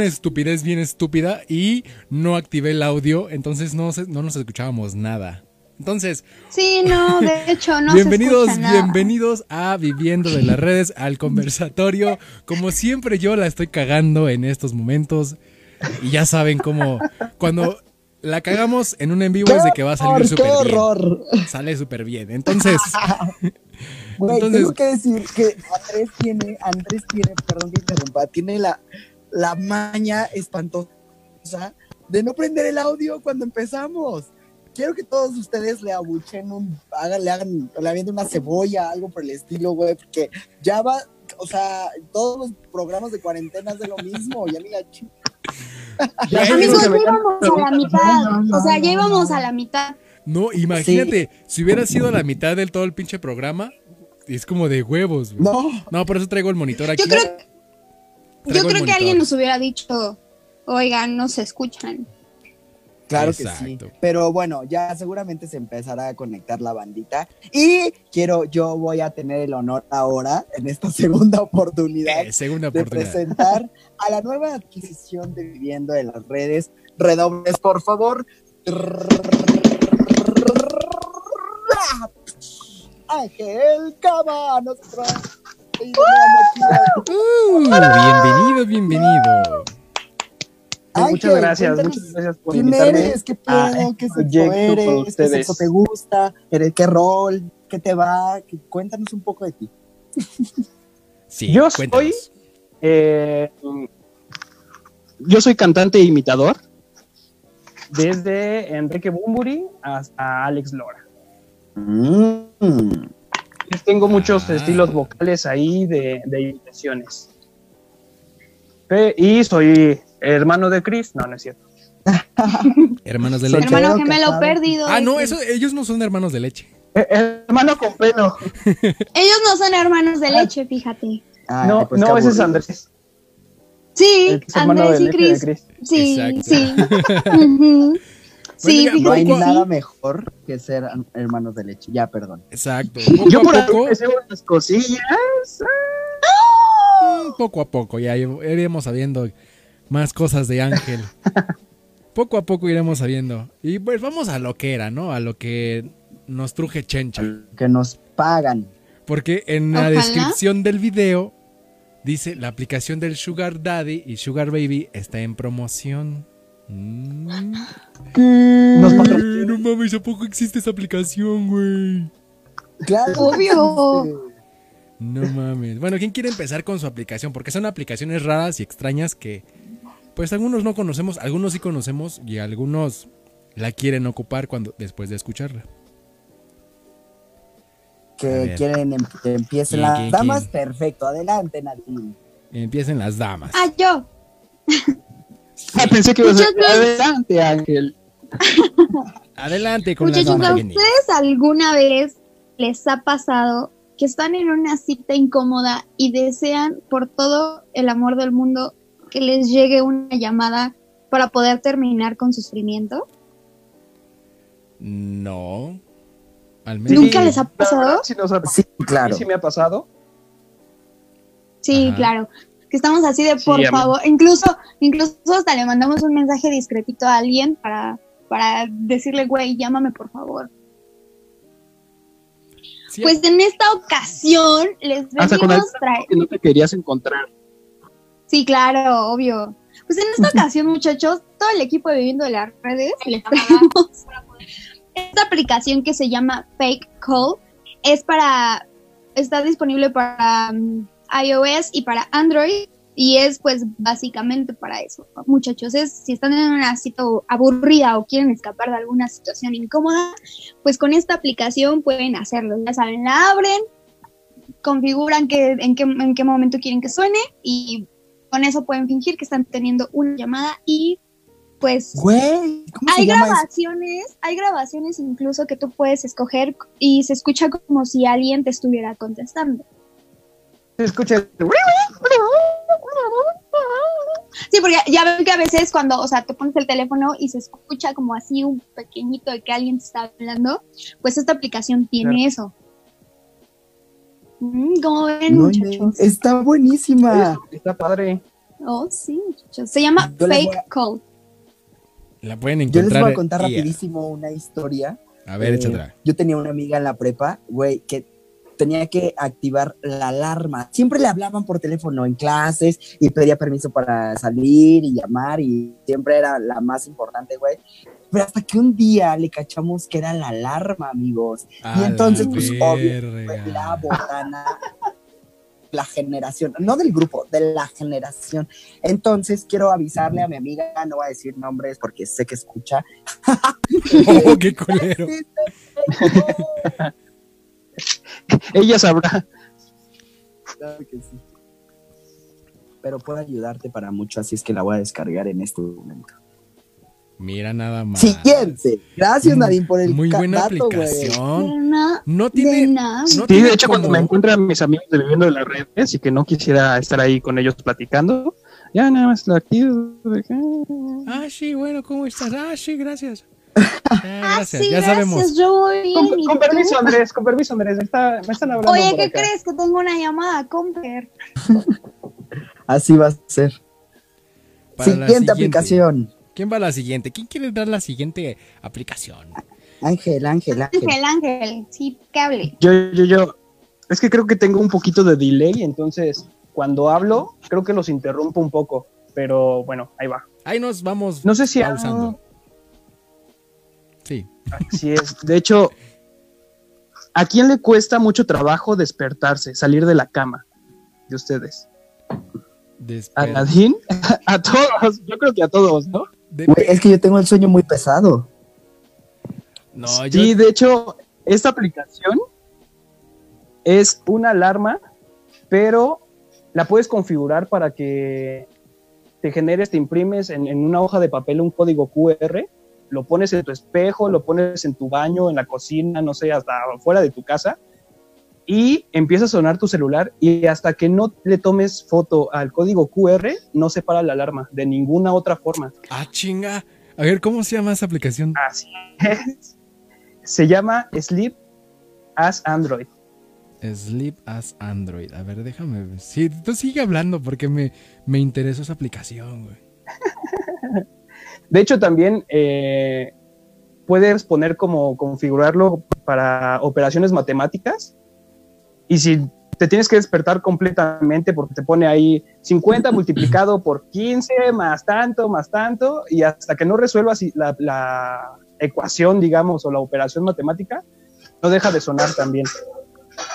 estupidez bien estúpida y no activé el audio, entonces no, no nos escuchábamos nada. Entonces. Sí, no, de hecho, no. bienvenidos, bienvenidos a Viviendo de las Redes, al conversatorio. Como siempre, yo la estoy cagando en estos momentos. Y ya saben cómo. Cuando la cagamos en un en vivo es de que va a salir súper bien. Sale súper bien. Entonces. tengo que decir que Andrés tiene, Andrés tiene, perdón que interrumpa, tiene la, la maña espantosa de no prender el audio cuando empezamos quiero que todos ustedes le abuchen un, hagan, le hagan, le avienten una cebolla, algo por el estilo, güey, porque ya va, o sea, todos los programas de cuarentena es de lo mismo, ya ni la Amigos, ya íbamos a la mitad, o sea, ya íbamos a la mitad. No, imagínate, si hubiera sido a la mitad del todo el pinche programa, es como de huevos. Güey. No. No, por eso traigo el monitor aquí. Yo creo, yo creo que alguien nos hubiera dicho, oigan, no se escuchan. Claro que sí. Pero bueno, ya seguramente se empezará a conectar la bandita. Y quiero, yo voy a tener el honor ahora, en esta segunda oportunidad, eh, de presentar a la nueva adquisición de Viviendo en las redes. Redobles, por favor. Ángel Cabanos. Uh, bienvenido, bienvenido muchas gracias, muchas gracias por ¿Quién eres? ¿Qué pedo? ¿Qué sexo eres? ¿Qué sexo te gusta? ¿Qué rol? ¿Qué te va? Cuéntanos un poco de ti. Sí, yo soy eh, yo soy cantante e imitador desde Enrique Bumburi hasta Alex Lora. Mm. Tengo muchos ah. estilos vocales ahí de, de imitaciones. Y soy hermano de Chris. No, no es cierto. hermanos de leche. Hermano gemelo perdido. Ah, no, eso, ellos no son hermanos de leche. Eh, hermano con pelo. ellos no son hermanos de leche, fíjate. no, pues no, ese es Andrés. Sí, Andrés y Chris. Sí, sí. Sí, no hay nada mejor que ser hermanos de leche. Ya, perdón. Exacto. Yo por poco, unas cosillas. Poco a poco, ya iremos sabiendo más cosas de Ángel. poco a poco iremos sabiendo. Y pues vamos a lo que era, ¿no? A lo que nos truje Chencha. Que nos pagan. Porque en la descripción del video dice la aplicación del Sugar Daddy y Sugar Baby está en promoción. Mm. No mames, ¿a poco existe esa aplicación, güey? Claro. Obvio. No mames. Bueno, ¿quién quiere empezar con su aplicación? Porque son aplicaciones raras y extrañas que, pues algunos no conocemos, algunos sí conocemos y algunos la quieren ocupar cuando después de escucharla. Que quieren em, que empiecen las damas, perfecto. Adelante, Nadine. Empiecen las damas. Ah, yo. Ah, pensé que ibas a Adelante, Ángel. Adelante con damas. ¿A ustedes alguna vez les ha pasado que están en una cita incómoda y desean por todo el amor del mundo que les llegue una llamada para poder terminar con sufrimiento? No. ¿Nunca les ha pasado? Sí, claro. Sí, me ha pasado. Sí, claro. Que estamos así de por favor. Incluso, incluso hasta le mandamos un mensaje discretito a alguien para, para decirle, güey, llámame por favor. Pues en esta ocasión les ah, venimos traer. Que no te querías encontrar. Sí, claro, obvio. Pues en esta ocasión, muchachos, todo el equipo de Viviendo de las Redes les traemos esta aplicación que se llama Fake Call. Es para. Está disponible para um, iOS y para Android. Y es pues básicamente para eso, muchachos. Es si están en una situación aburrida o quieren escapar de alguna situación incómoda, pues con esta aplicación pueden hacerlo. Ya saben, la abren, configuran que, en, qué, en qué momento quieren que suene y con eso pueden fingir que están teniendo una llamada y pues hay grabaciones, hay grabaciones incluso que tú puedes escoger y se escucha como si alguien te estuviera contestando. Se escucha Sí, porque ya ven que a veces cuando, o sea, te pones el teléfono y se escucha como así un pequeñito de que alguien te está hablando, pues esta aplicación tiene eso. Mm, ¿Cómo ven, muchachos? Está buenísima. Está padre. Oh, sí, se llama Fake Call. La pueden encontrar. Yo les voy a contar rapidísimo una historia. A ver, eh, Yo tenía una amiga en la prepa, güey, que tenía que activar la alarma. Siempre le hablaban por teléfono en clases y pedía permiso para salir y llamar y siempre era la más importante, güey. Pero hasta que un día le cachamos que era la alarma, amigos. y entonces, pues, obvio, la botana la generación, no del grupo, de la generación. Entonces quiero avisarle a mi amiga, no voy a decir nombres porque sé que escucha. oh, qué culero. Ella sabrá. Claro que sí. Pero puedo ayudarte para mucho, así es que la voy a descargar en este momento. Mira nada más. Siguiente. Gracias, Nadine, por el Muy buena aplicación. no tiene. nada. sí, de hecho, cuando me encuentran mis amigos de Viviendo de las Redes y que no quisiera estar ahí con ellos platicando, ya nada más lo activo. Ah, sí, bueno, ¿cómo estás? Ah, sí, gracias. Ah, gracias, ya sabemos. Yo voy con, permiso, Andrés, con permiso, Andrés. me están hablando. Oye, ¿qué crees? Que tengo una llamada, Comper. Así va a ser. siguiente, aplicación. ¿Quién va a la siguiente? ¿Quién quiere dar la siguiente aplicación? Ángel, Ángel, Ángel. Ángel, Ángel, sí, que hable. Yo, yo, yo. Es que creo que tengo un poquito de delay, entonces cuando hablo, creo que los interrumpo un poco. Pero bueno, ahí va. Ahí nos vamos no sé si pausando. Sí. Así es. De hecho, ¿a quién le cuesta mucho trabajo despertarse, salir de la cama? De ustedes. ¿A Nadine? a todos, yo creo que a todos, ¿no? es que yo tengo el sueño muy pesado. No, Sí, de hecho, esta aplicación es una alarma, pero la puedes configurar para que te generes, te imprimes en, en, una hoja de papel un código QR, lo pones en tu espejo, lo pones en tu baño, en la cocina, no sé, hasta fuera de tu casa, y empieza a sonar tu celular y hasta que no le tomes foto al código QR, no se para la alarma de ninguna otra forma. Ah, chinga. A ver, ¿cómo se llama esa aplicación? Así es. Se llama Sleep as Android. Sleep as Android. A ver, déjame ver. Sí, tú sigue hablando porque me, me interesó esa aplicación, güey. De hecho, también eh, puedes poner como configurarlo para operaciones matemáticas y si te tienes que despertar completamente porque te pone ahí 50 multiplicado por 15 más tanto, más tanto, y hasta que no resuelvas la, ecuación, digamos, o la operación matemática, no deja de sonar también.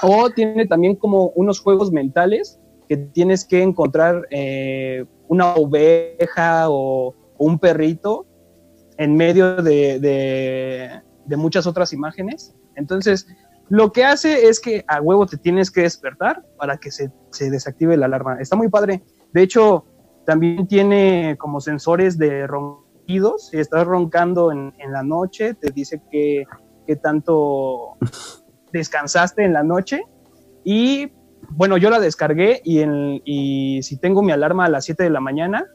O tiene también como unos juegos mentales que tienes que encontrar eh, una oveja o, un perrito en medio de, de, muchas otras imágenes. Entonces, lo que hace es que a huevo te tienes que despertar para que se, desactive la alarma. Está muy padre. De hecho, también tiene como sensores de ronquidos. Si estás roncando en, la noche, te dice que, tanto descansaste en la noche. Y bueno, yo la descargué y, y si tengo mi alarma a las 7 de la mañana,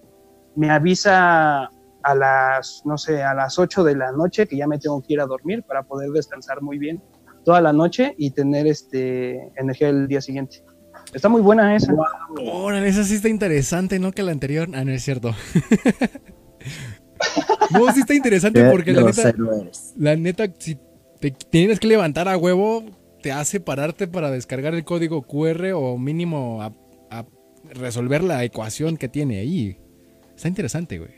me avisa a las, no sé, a las 8 de la noche que ya me tengo que ir a dormir para poder descansar muy bien toda la noche y tener este energía el día siguiente. Está muy buena esa. Órale, esa sí está interesante, ¿no? Que la anterior. Ah, no es cierto. no, sí está interesante porque la neta, la neta, si te tienes que levantar a huevo, te hace pararte para descargar el código QR o mínimo a, resolver la ecuación que tiene ahí. Está interesante, güey.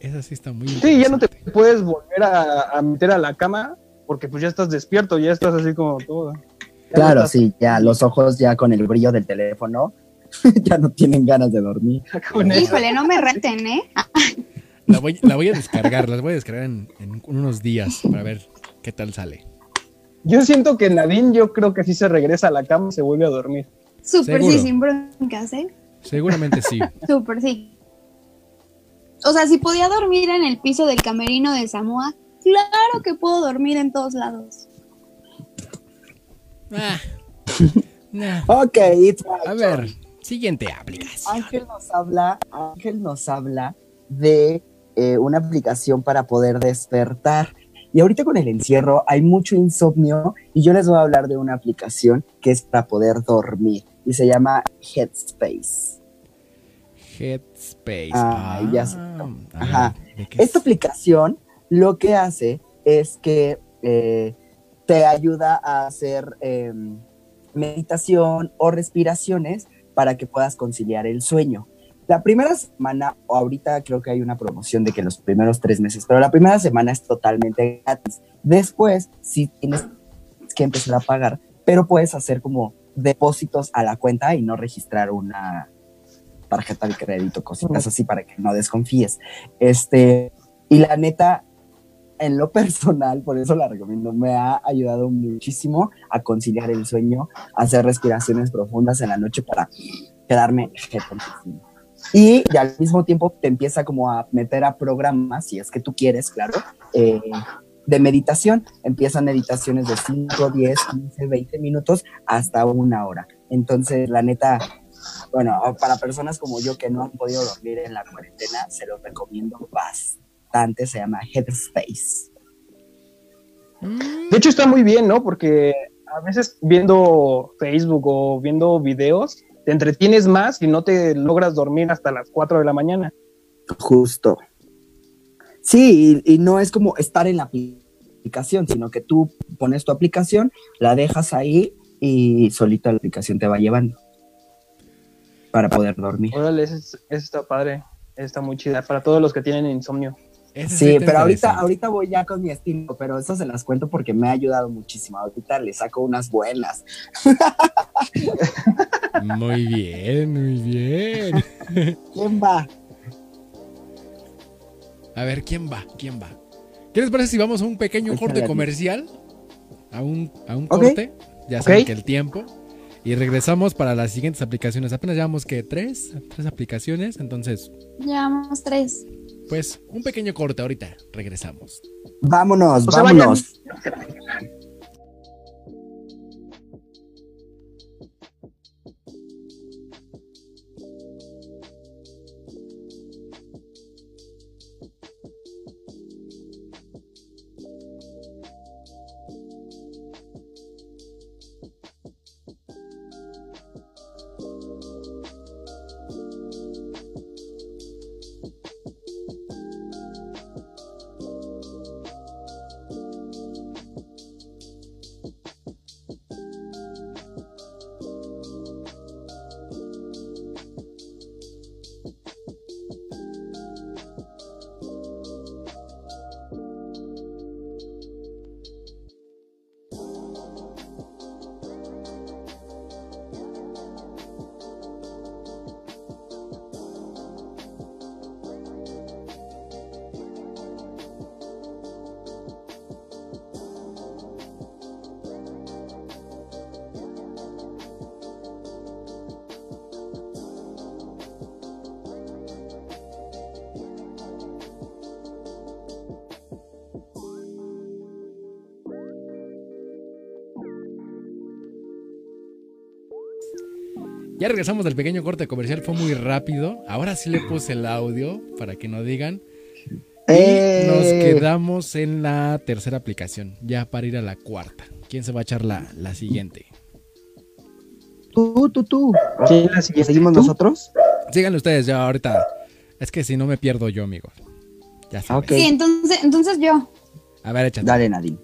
Esa sí está muy Sí, ya no te puedes volver a meter a la cama porque pues ya estás despierto, ya estás así como todo. Claro, sí, ya los ojos ya con el brillo del teléfono ya no tienen ganas de dormir. Híjole, no me reten, ¿eh? La voy, la voy a descargar, las voy a descargar en, unos días para ver qué tal sale. Yo siento que Nadine, yo creo que sí se regresa a la cama y se vuelve a dormir. Súper sí, sin broncas, ¿eh? Seguramente sí. Súper sí. O sea, si podía dormir en el piso del camerino de Samoa, Claro que puedo dormir en todos lados. Ah. Ok, a ver, siguiente aplicación. Ángel nos habla, Ángel nos habla de eh, una aplicación para poder despertar. Y ahorita con el encierro hay mucho insomnio y yo les voy a hablar de una aplicación que es para poder dormir y se llama Headspace. Headspace. Ah, ya sé. Ajá. Esta aplicación lo que hace es que eh, te ayuda a hacer em, meditación o respiraciones para que puedas conciliar el sueño. La primera semana, o ahorita creo que hay una promoción de que los primeros tres meses, pero la primera semana es totalmente gratis. Después, sí tienes que empezar a pagar, pero puedes hacer como depósitos a la cuenta y no registrar una tarjeta de crédito, cositas así para que no desconfíes. Este, y la neta, en lo personal, por eso la recomiendo, me ha ayudado muchísimo a conciliar el sueño, a hacer respiraciones profundas en la noche para quedarme y, y al mismo tiempo te empieza como a meter a programas, si es que tú quieres, claro, eh, de meditación. Empiezan meditaciones de 5, 10, 15, 20 minutos hasta una hora. Entonces, la neta, bueno, para personas como yo que no han podido dormir en la cuarentena, se lo recomiendo bastante. Se llama Headspace. De hecho, está muy bien, ¿no? Porque a veces viendo Facebook o viendo videos, te entretienes más y no te logras dormir hasta las 4 de la mañana. Justo. Sí, y, no es como estar en la aplicación, sino que tú pones tu aplicación, la dejas ahí y solito la aplicación te va llevando para poder dormir. Órale, eso, está padre, está muy chida para todos los que tienen insomnio. sí, pero ahorita, ahorita voy ya con mi estilo, pero eso se las cuento porque me ha ayudado muchísimo. Ahorita le saco unas buenas. Muy bien, muy bien. ¿Quién va? A ver, ¿quién va? ¿Quién va? ¿Qué les parece si vamos a un pequeño corte comercial? A un, a un corte. Ya saben que el tiempo. Y regresamos para las siguientes aplicaciones. Apenas llevamos que tres, tres aplicaciones, entonces. Llevamos tres. Pues un pequeño corte ahorita. Regresamos. Vámonos, vámonos. Ya regresamos del pequeño corte comercial, fue muy rápido. Ahora sí le puse el audio para que no digan. Y ¡Eh! nos quedamos en la tercera aplicación, ya para ir a la cuarta. ¿Quién se va a echar la, la siguiente? Tú, tú, tú. ¿Quién la ¿Seguimos nosotros? Síganle ustedes ya ahorita. Es que si no me pierdo yo, amigo. Ya sabes. Sí, entonces, entonces yo. A ver, échate. Dale, Nadine.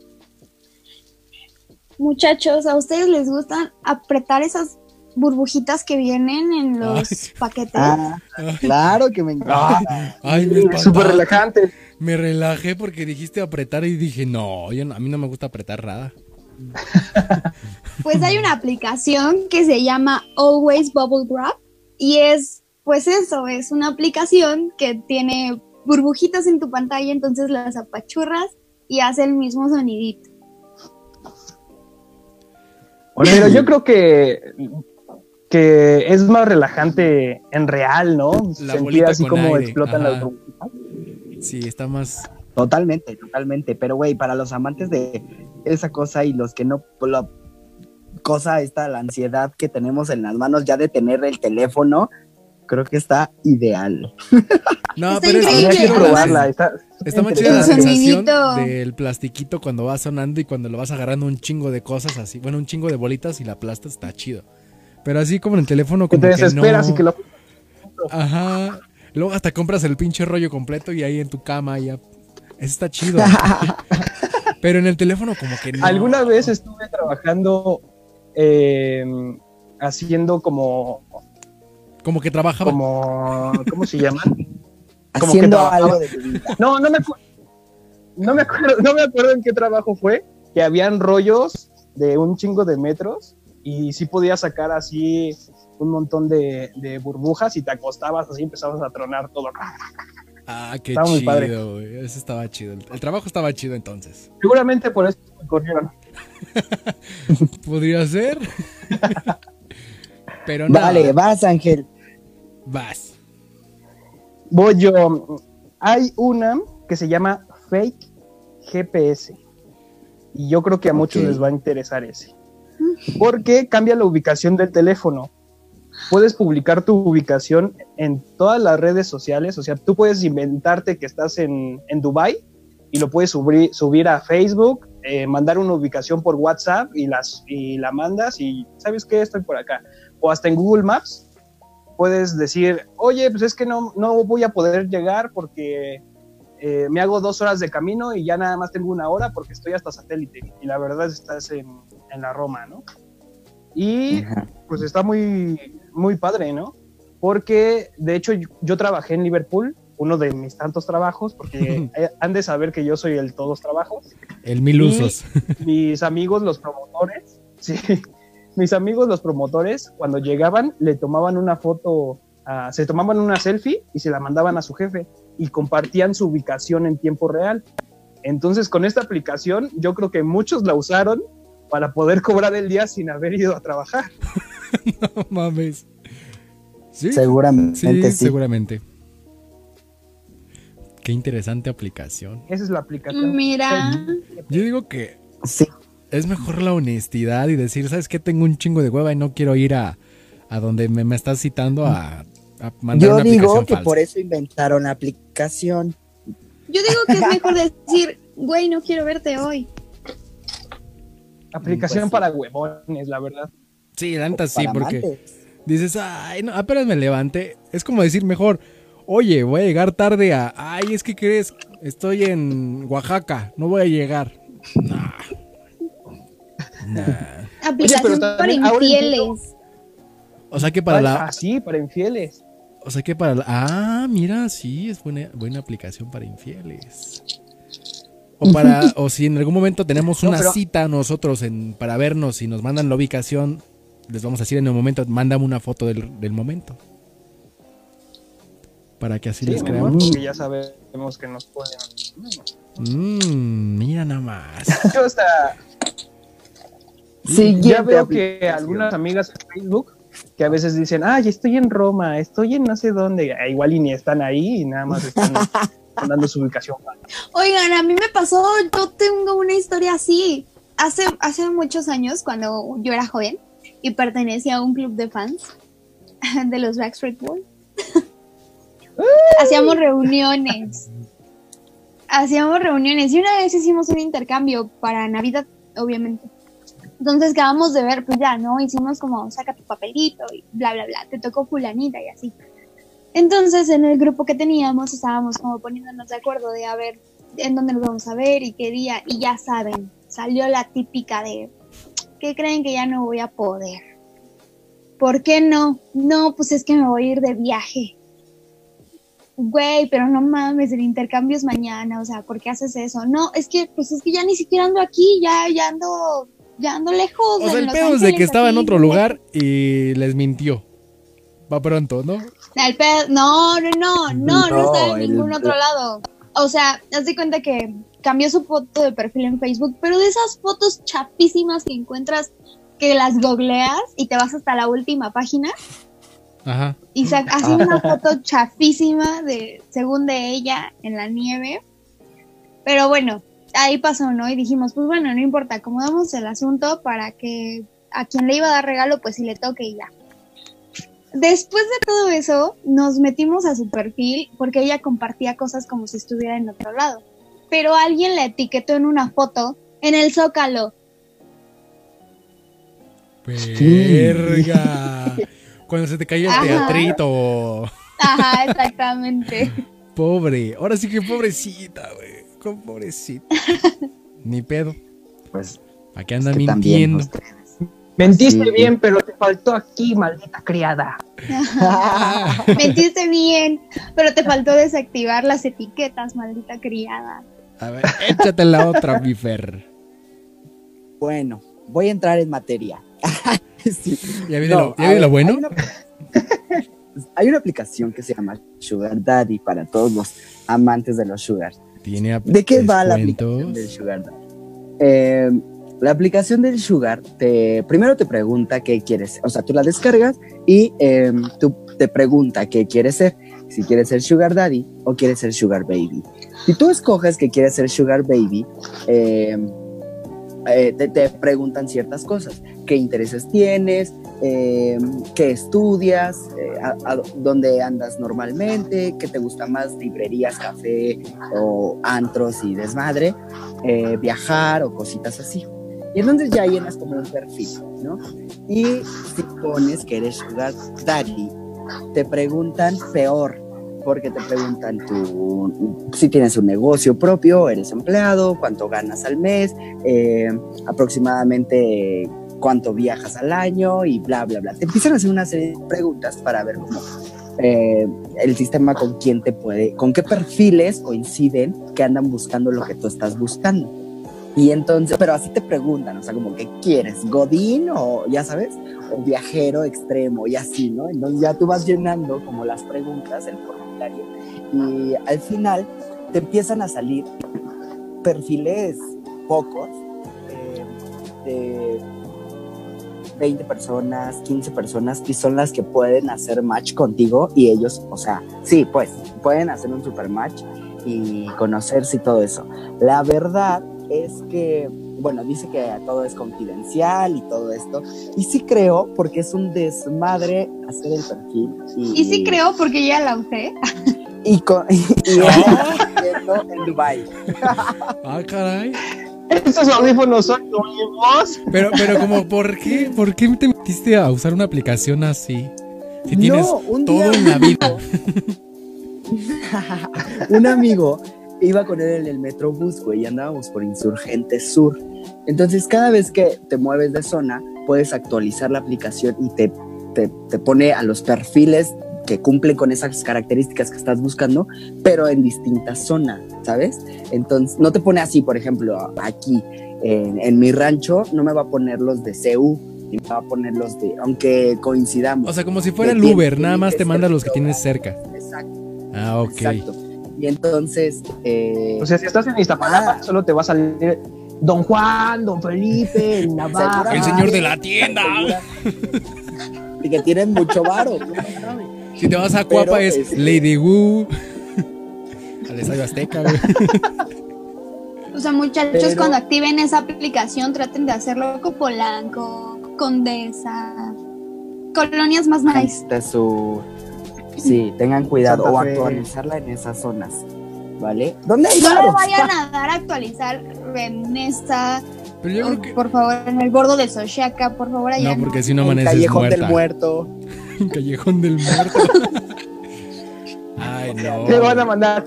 Muchachos, ¿a ustedes les gustan apretar esas burbujitas que vienen en los paquetes. Ah, claro que me encanta. Ay, me Súper relajante. Me relajé porque dijiste apretar y dije, no, a mí no me gusta apretar nada. Pues hay una aplicación que se llama Always Bubble Wrap y es, pues eso, es una aplicación que tiene burbujitas en tu pantalla, entonces las apachurras y hace el mismo sonidito. Pero yo creo que que es más relajante en real, ¿no? La Sentir así como explotan las burbujitas. Sí, está más. Totalmente, totalmente. Pero, güey, para los amantes de esa cosa y los que no. La cosa esta, la ansiedad que tenemos en las manos ya de tener el teléfono, creo que está ideal. No, pero es que probarla. Está, está más chida la sensación del plastiquito cuando va sonando y cuando lo vas agarrando un chingo de cosas así. Bueno, un chingo de bolitas y la aplastas, está chido. Pero así como en el teléfono, como que te desesperas y que lo. Ajá. Luego hasta compras el pinche rollo completo y ahí en tu cama ya. Eso está chido. Pero en el teléfono como que no. Alguna vez estuve trabajando eh, haciendo como... Como que trabajaba. Como, ¿Cómo se llama? Como haciendo algo de vida. No, no me, no me acuerdo, no me acuerdo en qué trabajo fue, que habían rollos de un chingo de metros y sí podías sacar así un montón de, burbujas y te acostabas así empezabas a tronar todo. Ah, qué estaba chido, muy padre. Eso estaba chido. El, trabajo estaba chido entonces. Seguramente por eso me corrieron. Podría ser. Pero no. Vale, vas, Ángel. Vas. Voy yo. Hay una que se llama Fake GPS. Y yo creo que a muchos les va a interesar ese. Porque cambia la ubicación del teléfono. Puedes publicar tu ubicación en todas las redes sociales. O sea, tú puedes inventarte que estás en, en Dubai y lo puedes subir, subir a Facebook, eh, mandar una ubicación por WhatsApp y, las, y la mandas y sabes que estoy por acá. O hasta en Google Maps puedes decir, oye, pues es que no, no voy a poder llegar porque eh, me hago dos horas de camino y ya nada más tengo una hora porque estoy hasta satélite. Y la verdad estás en, en la Roma, ¿no? Y pues está muy, muy padre, ¿no? Porque de hecho yo, trabajé en Liverpool, uno de mis tantos trabajos, porque han de saber que yo soy el todos trabajos. El mil usos. mis amigos, los promotores, sí, mis amigos, los promotores, cuando llegaban, le tomaban una foto, se tomaban una selfie y se la mandaban a su jefe y compartían su ubicación en tiempo real. Entonces, con esta aplicación, yo creo que muchos la usaron para poder cobrar el día sin haber ido a trabajar. no mames. ¿Sí? Seguramente. Sí, seguramente. Qué interesante aplicación. Esa es la aplicación. Mira. Yo digo que sí. es mejor la honestidad y decir, ¿sabes qué? Tengo un chingo de hueva y no quiero ir a, a donde me, me estás citando a yo digo que por eso inventaron la aplicación. Yo digo que es mejor decir, güey, no quiero verte hoy. Aplicación pues para huevones, la verdad. Sí, la sí, porque dices, ay, no, apenas me levanté. Es como decir mejor, oye, voy a llegar tarde a, ay, es que crees, estoy en Oaxaca, no voy a llegar. Nah. Aplicación para infieles. O sea que para la. Ah, sí, para infieles. O sea que para... Ah, mira, sí, es buena, buena aplicación para infieles. O para, o si en algún momento tenemos una cita nosotros en, para vernos y nos mandan la ubicación, les vamos a decir en el momento, mándame una foto del, del momento. Para que así les creamos. Porque ya sabemos que nos pueden. Mmm, mira nada más. Yo hasta. Sí, ya veo que algunas amigas en Facebook que a veces dicen, ay, estoy en Roma, estoy en no sé dónde, ah, igual y ni están ahí y nada más están dando su ubicación. Oigan, a mí me pasó, yo tengo una historia así. Hace, hace muchos años, cuando yo era joven y pertenecía a un club de fans de los Backstreet Boys, hacíamos reuniones. Hacíamos reuniones y una vez hicimos un intercambio para Navidad, obviamente. Entonces acabamos de ver, pues ya, ¿no? Hicimos como, saca tu papelito y bla, bla, bla, te tocó fulanita y así. Entonces en el grupo que teníamos estábamos como poniéndonos de acuerdo de a ver en dónde nos vamos a ver y qué día. Y ya saben, salió la típica de, ¿qué creen que ya no voy a poder? ¿Por qué no? No, pues es que me voy a ir de viaje. Güey, pero no mames, el intercambio es mañana, o sea, ¿por qué haces eso? No, es que, pues es que ya ni siquiera ando aquí, ya, ya ando ya ando lejos. O sea, el pedo es de que estaba en otro lugar y les mintió. Va pronto, ¿no? El pedo, no, no, no, no, no, estaba en ningún otro lado. O sea, haz de cuenta que cambió su foto de perfil en Facebook, pero de esas fotos chapísimas que encuentras que las googleas y te vas hasta la última página. Ajá. Y hace una foto chafísima de, según de ella, en la nieve. Pero bueno, ahí pasó, ¿no? Y dijimos, pues bueno, no importa, acomodamos el asunto para que a quien le iba a dar regalo, pues si le toque y ya. Después de todo eso, nos metimos a su perfil porque ella compartía cosas como si estuviera en otro lado. Pero alguien la etiquetó en una foto en el zócalo. Verga. Cuando se te cae el teatrito. Ajá, exactamente. Pobre, ahora sí que pobrecita, güey. Pobrecita. Ni pedo. Pues. Aquí anda mintiendo. Mentiste bien, pero te faltó aquí, maldita criada. Mentiste bien, pero te faltó desactivar las etiquetas, maldita criada. A ver, échate la otra, mi Bueno, voy a entrar en materia. ¿Ya viene, lo, bueno? Hay una, aplicación que se llama Sugar Daddy para todos los amantes de los Sugar. ¿De qué va la aplicación del Sugar Daddy? Eh, la aplicación del Sugar te primero te pregunta qué quieres, o sea, tú la descargas y em, tú te pregunta qué quieres ser, si quieres ser Sugar Daddy o quieres ser Sugar Baby. Si tú escoges que quieres ser Sugar Baby, em, eh, te, preguntan ciertas cosas, qué intereses tienes, em, qué estudias, eh, dónde andas normalmente, qué te gusta más, librerías, café o antros y desmadre, eh, viajar o cositas así. Y entonces ya llenas como un perfil, ¿no? Y si pones que eres Sugar Daddy, te preguntan peor, porque te preguntan tú, si tienes un negocio propio, eres empleado, cuánto ganas al mes, eh, aproximadamente cuánto viajas al año y bla, bla, bla. Te empiezan a hacer una serie de preguntas para ver cómo eh, el sistema con quién te puede, con qué perfiles coinciden que andan buscando lo que tú estás buscando. Y entonces, pero así te preguntan, o sea, como que quieres, Godín o, ya sabes, o viajero extremo y así, ¿no? Entonces ya tú vas llenando como las preguntas, el formulario, y al final te empiezan a salir perfiles pocos, eh, de 20 personas, 15 personas, y son las que pueden hacer match contigo y ellos, o sea, sí, pues, pueden hacer un super match y conocerse y todo eso. La verdad es que, bueno, dice que todo es confidencial y todo esto. Y sí creo, porque es un desmadre hacer el perfil. Y, sí creo, porque ya la usé. Y, con, y, en Dubai. Ah, caray. Estos audífonos son nuevos. Pero, pero como, ¿por qué? ¿Por qué te metiste a usar una aplicación así? Si tienes todo en la vida. un amigo iba con él en el Metrobús, güey, y andábamos por Insurgente Sur. Entonces, cada vez que te mueves de zona, puedes actualizar la aplicación y te, te, te pone a los perfiles que cumplen con esas características que estás buscando, pero en distintas zonas, ¿sabes? Entonces, no te pone así, por ejemplo, aquí en, en mi rancho, no me va a poner los de CU, ni me va a poner los de, aunque coincidamos. O sea, como si fuera el Uber, nada más te manda los que tienes cerca. Exacto. Ah, ok. Exacto. Y entonces. Eh, o sea, si estás en Iztapalapa, ah. solo te va a salir Don Juan, Don Felipe, Navarra. El señor de la tienda. y que tienen mucho varo. si te vas a Cuapa es este, Lady Wu. Al Estadio Azteca, güey. O sea, muchachos, cuando activen esa aplicación, traten de hacerlo con Polanco, Condesa, colonias más nice. Su, Sí, tengan cuidado o actualizarla en esas zonas. ¿Vale? ¿Dónde hay No le vayan a dar a actualizar en esta. Por favor, en el bordo de Soshaka, por favor, allá. No, porque si no amaneces Callejón del Muerto. Callejón del Muerto. Ay, no. Te van a mandar.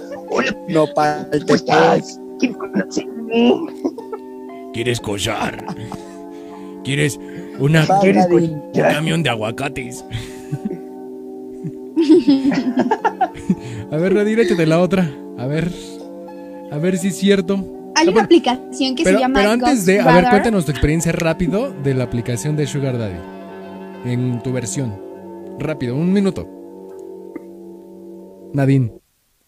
No, para el ¿Quieres collar? ¿Quieres una, ¿quieres un camión de aguacates? a ver, Radir, échate la otra. A ver. A ver si es cierto. Hay una aplicación que se llama. Pero antes de. A ver, cuéntanos tu experiencia rápido de la aplicación de Sugar Daddy. En tu versión. Rápido, un minuto. Nadine,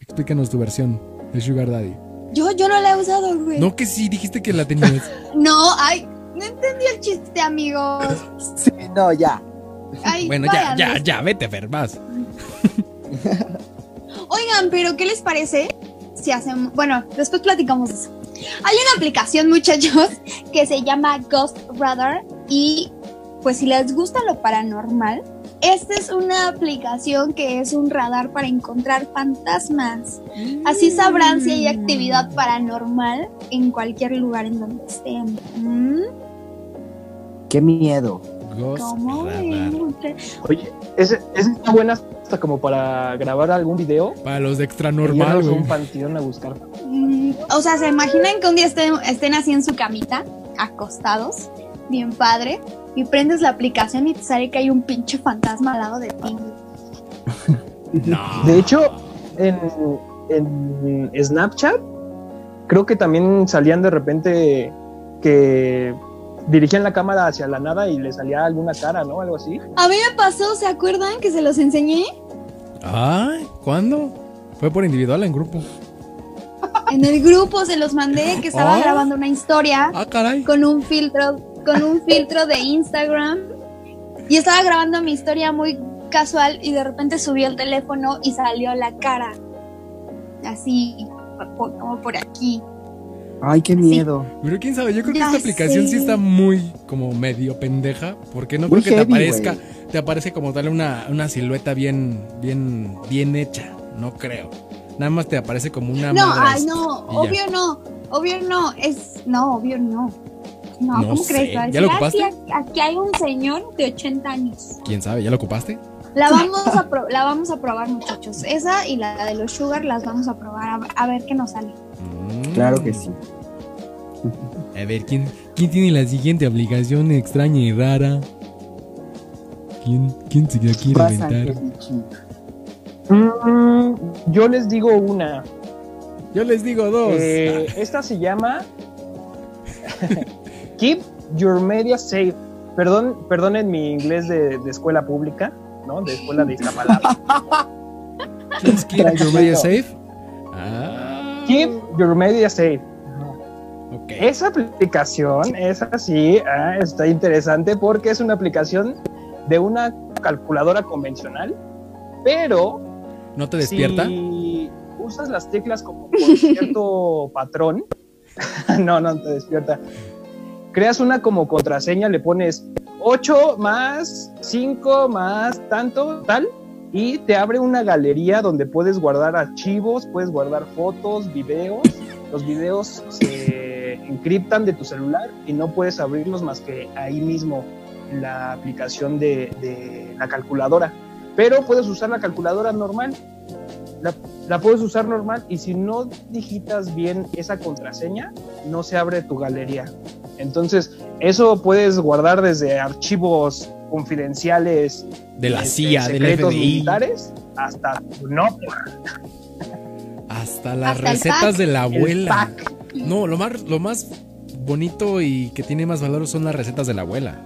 explícanos tu versión de Sugar Daddy. Yo, yo no la he usado, güey. No, que sí, dijiste que la tenías. no, ay, no entendí el chiste, amigos. sí, no, ya. bueno, ya, ya, ya, vete, Fer, vas. Oigan, pero ¿qué les parece si hacemos... Bueno, después platicamos de eso. Hay una aplicación, muchachos, que se llama Ghost Radar y pues si les gusta lo paranormal, esta es una aplicación que es un radar para encontrar fantasmas. Así sabrán si hay actividad paranormal en cualquier lugar en donde estén. ¿Mm? Qué miedo. ¿Cómo Oye, esa está buena hasta como para grabar algún video. Para los de extra normal, un panteón a buscar. Mm, o sea, ¿se imaginan que un día estén, estén así en su camita, acostados, bien padre, y prendes la aplicación y te sale que hay un pinche fantasma al lado de ti? no. De hecho, en, en Snapchat, creo que también salían de repente que dirigían la cámara hacia la nada y le salía alguna cara, ¿no? Algo así. A mí me pasó, ¿se acuerdan que se los enseñé? Ay, ¿cuándo? Fue por individual en grupo. En el grupo se los mandé que estaba ah. grabando una historia ah, caray. con un filtro, con un filtro de Instagram y estaba grabando mi historia muy casual y de repente subió el teléfono y salió la cara así como por aquí. Ay, qué miedo. Pero quién sabe, yo creo que esta aplicación sí está muy como medio pendeja, porque no creo que te aparezca, te aparece como tal una, una silueta bien, bien, bien hecha, no creo. Nada más te aparece como una No, ay, no, obvio no, obvio no, es, no, obvio no. No, ¿cómo crees? ¿Ya lo ocupaste? Aquí, hay un señor de 80 años. ¿Quién sabe? ¿Ya lo ocupaste? La vamos a, la vamos a probar, muchachos. Esa y la de los sugar las vamos a probar a ver qué nos sale. Claro que sí. A ver, ¿quién, ¿quién tiene la siguiente aplicación extraña y rara? ¿Quién, quién se la quiere inventar? Mm, yo les digo una. Yo les digo dos. Eh, esta se llama Keep Your Media Safe. Perdón, perdonen mi inglés de, escuela pública, ¿no? De escuela de Iztapalapa. Keep Your Media Safe? Keep Your Media Safe. Esa aplicación es así, ah, está interesante porque es una aplicación de una calculadora convencional, pero... ¿No te despierta? Si usas las teclas como con cierto patrón, no, no te despierta. Creas una como contraseña, le pones 8 más 5 más tanto, tal, y te abre una galería donde puedes guardar archivos, puedes guardar fotos, videos. Los videos se encriptan de tu celular y no puedes abrirlos más que ahí mismo en la aplicación de, la calculadora. Pero puedes usar la calculadora normal. La, la, puedes usar normal y si no digitas bien esa contraseña, no se abre tu galería. Entonces, eso puedes guardar desde archivos confidenciales de la CIA, de los militares, hasta no. Hasta las recetas de la abuela. No, lo más, lo más bonito y que tiene más valor son las recetas de la abuela.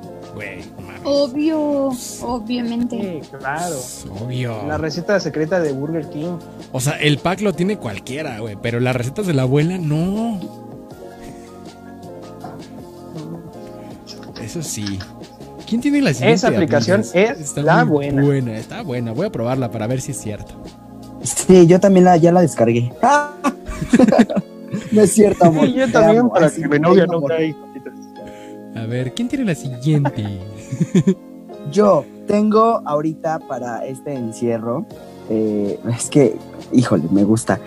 Obvio, obviamente. Sí, claro. Obvio. La receta secreta de Burger King. O sea, el pack lo tiene cualquiera, güey, pero las recetas de la abuela no. Eso sí. ¿Quién tiene la siguiente? Esa aplicación es la buena. Está buena, voy a probarla para ver si es cierto. Sí, yo también la, ya la descargué. no es cierto, amor. Sí, yo también, para que mi novia no caiga. A ver, ¿quién tiene la siguiente? yo tengo ahorita para este encierro, eh, es que, híjole, me gusta,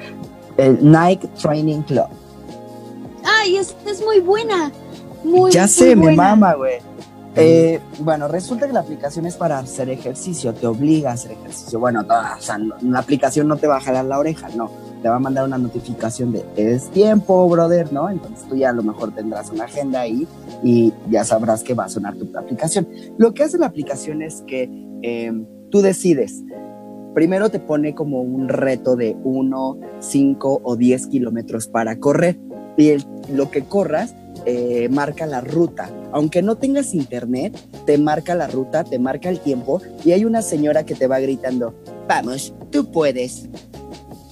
el Nike Training Club. Ay, es, es muy buena. Muy, ya sé, me mama, güey. Eh, bueno, resulta que la aplicación es para hacer ejercicio, te obliga a hacer ejercicio. Bueno, o sea, la aplicación no te va a jalar la oreja, no. Te va a mandar una notificación de es tiempo, brother, ¿no? Entonces tú ya a lo mejor tendrás una agenda ahí y ya sabrás que va a sonar tu aplicación. Lo que hace la aplicación es que eh, tú decides. Primero te pone como un reto de 1, 5 o 10 kilómetros para correr. Y lo que corras eh, marca la ruta. Aunque no tengas internet, te marca la ruta, te marca el tiempo y hay una señora que te va gritando, vamos, tú puedes.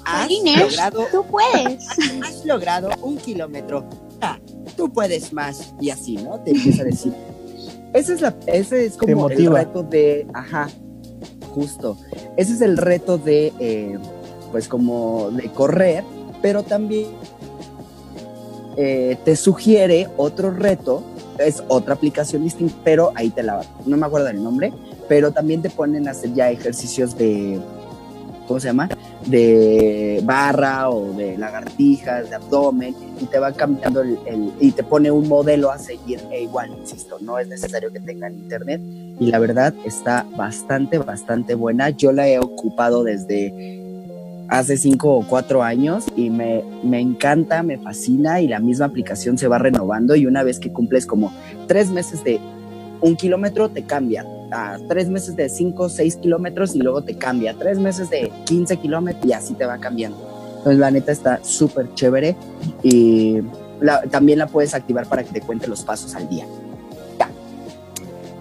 Has logrado, tú puedes. Has logrado un kilómetro. Ah, tú puedes más. Y así, ¿no? Te empieza a decir. Ese es, la, ese es como el reto de, ajá, justo. Ese es el reto de, eh, pues como de correr, pero también eh, te sugiere otro reto, es otra aplicación distinta, pero ahí te la, no me acuerdo del nombre, pero también te ponen a hacer ya ejercicios de, ¿cómo se llama? de barra o de lagartijas, de abdomen, y te va cambiando el, y te pone un modelo a seguir. E igual, insisto, no es necesario que tengan internet. Y la verdad está bastante, bastante buena. Yo la he ocupado desde hace cinco o cuatro años y me, me encanta, me fascina y la misma aplicación se va renovando y una vez que cumples como tres meses de un kilómetro te cambia a tres meses de 5 o 6 kilómetros y luego te cambia, tres meses de 15 kilómetros y así te va cambiando. Entonces la neta está súper chévere y también la puedes activar para que te cuente los pasos al día. Ya.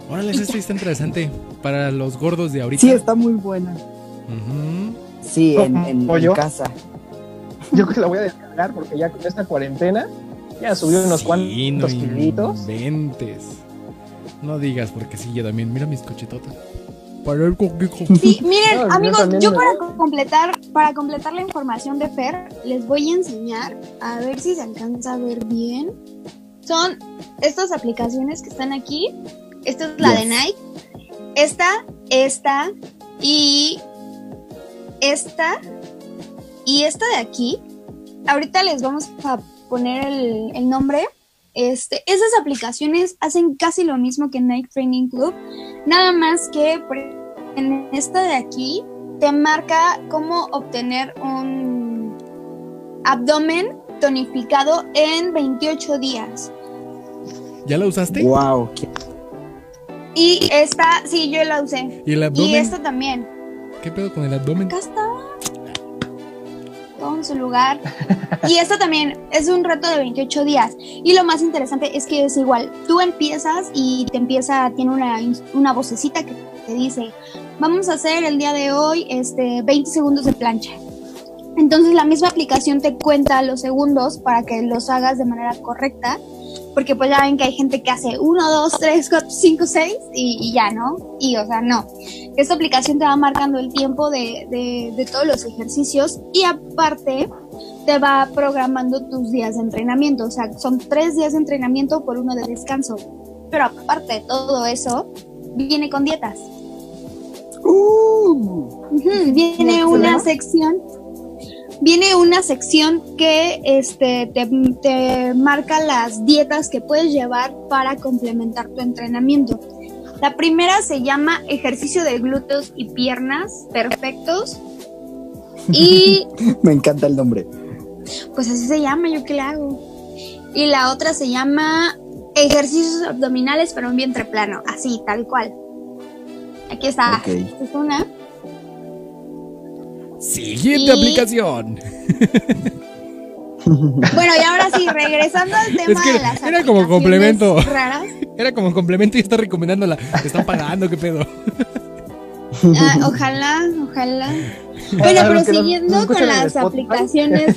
Órale, esta está interesante para los gordos de ahorita. Sí, está muy buena. Sí, en, en, casa. Yo creo que la voy a descargar porque ya con esta cuarentena ya subió unos cuantos kilitos. No digas, porque sí, yo también. Mira mis cochetotas. Para el Sí, miren, amigos, yo para completar, para completar la información de Fer, les voy a enseñar, a ver si se alcanza a ver bien. Son estas aplicaciones que están aquí. Esta es la de Nike. Esta, esta y esta y esta de aquí. Ahorita les vamos a poner el, el nombre este, esas aplicaciones hacen casi lo mismo que Nike Training Club, nada más que en esta de aquí te marca cómo obtener un abdomen tonificado en 28 días. ¿Ya la usaste? Wow. Y esta, sí, yo la usé. ¿Y el abdomen? Y esta también. ¿Qué pedo con el abdomen? Acá está en su lugar. Y esto también es un reto de 28 días. Y lo más interesante es que es igual. Tú empiezas y te empieza, tiene una, una vocecita que te dice, vamos a hacer el día de hoy este, 20 segundos de plancha. Entonces la misma aplicación te cuenta los segundos para que los hagas de manera correcta porque pues ya ven que hay gente que hace 1, 2, 3, 4, 5, 6 y, ya, ¿no? Y o sea, no. Esta aplicación te va marcando el tiempo de, de, todos los ejercicios y aparte te va programando tus días de entrenamiento. O sea, son tres días de entrenamiento por uno de descanso. Pero aparte de todo eso, viene con dietas. Uh, viene una sección viene una sección que este, te, marca las dietas que puedes llevar para complementar tu entrenamiento. La primera se llama ejercicio de glúteos y piernas perfectos. Y... Me encanta el nombre. Pues así se llama, yo qué le hago. Y la otra se llama ejercicios abdominales para un vientre plano, así, tal cual. Aquí está. Esta es una. Siguiente aplicación. Bueno, y ahora sí, regresando al tema de las era como complemento. raras. Era como complemento y está recomendándola. Te están pagando, qué pedo. Ah, ojalá, ojalá. Bueno, pero siguiendo con las aplicaciones.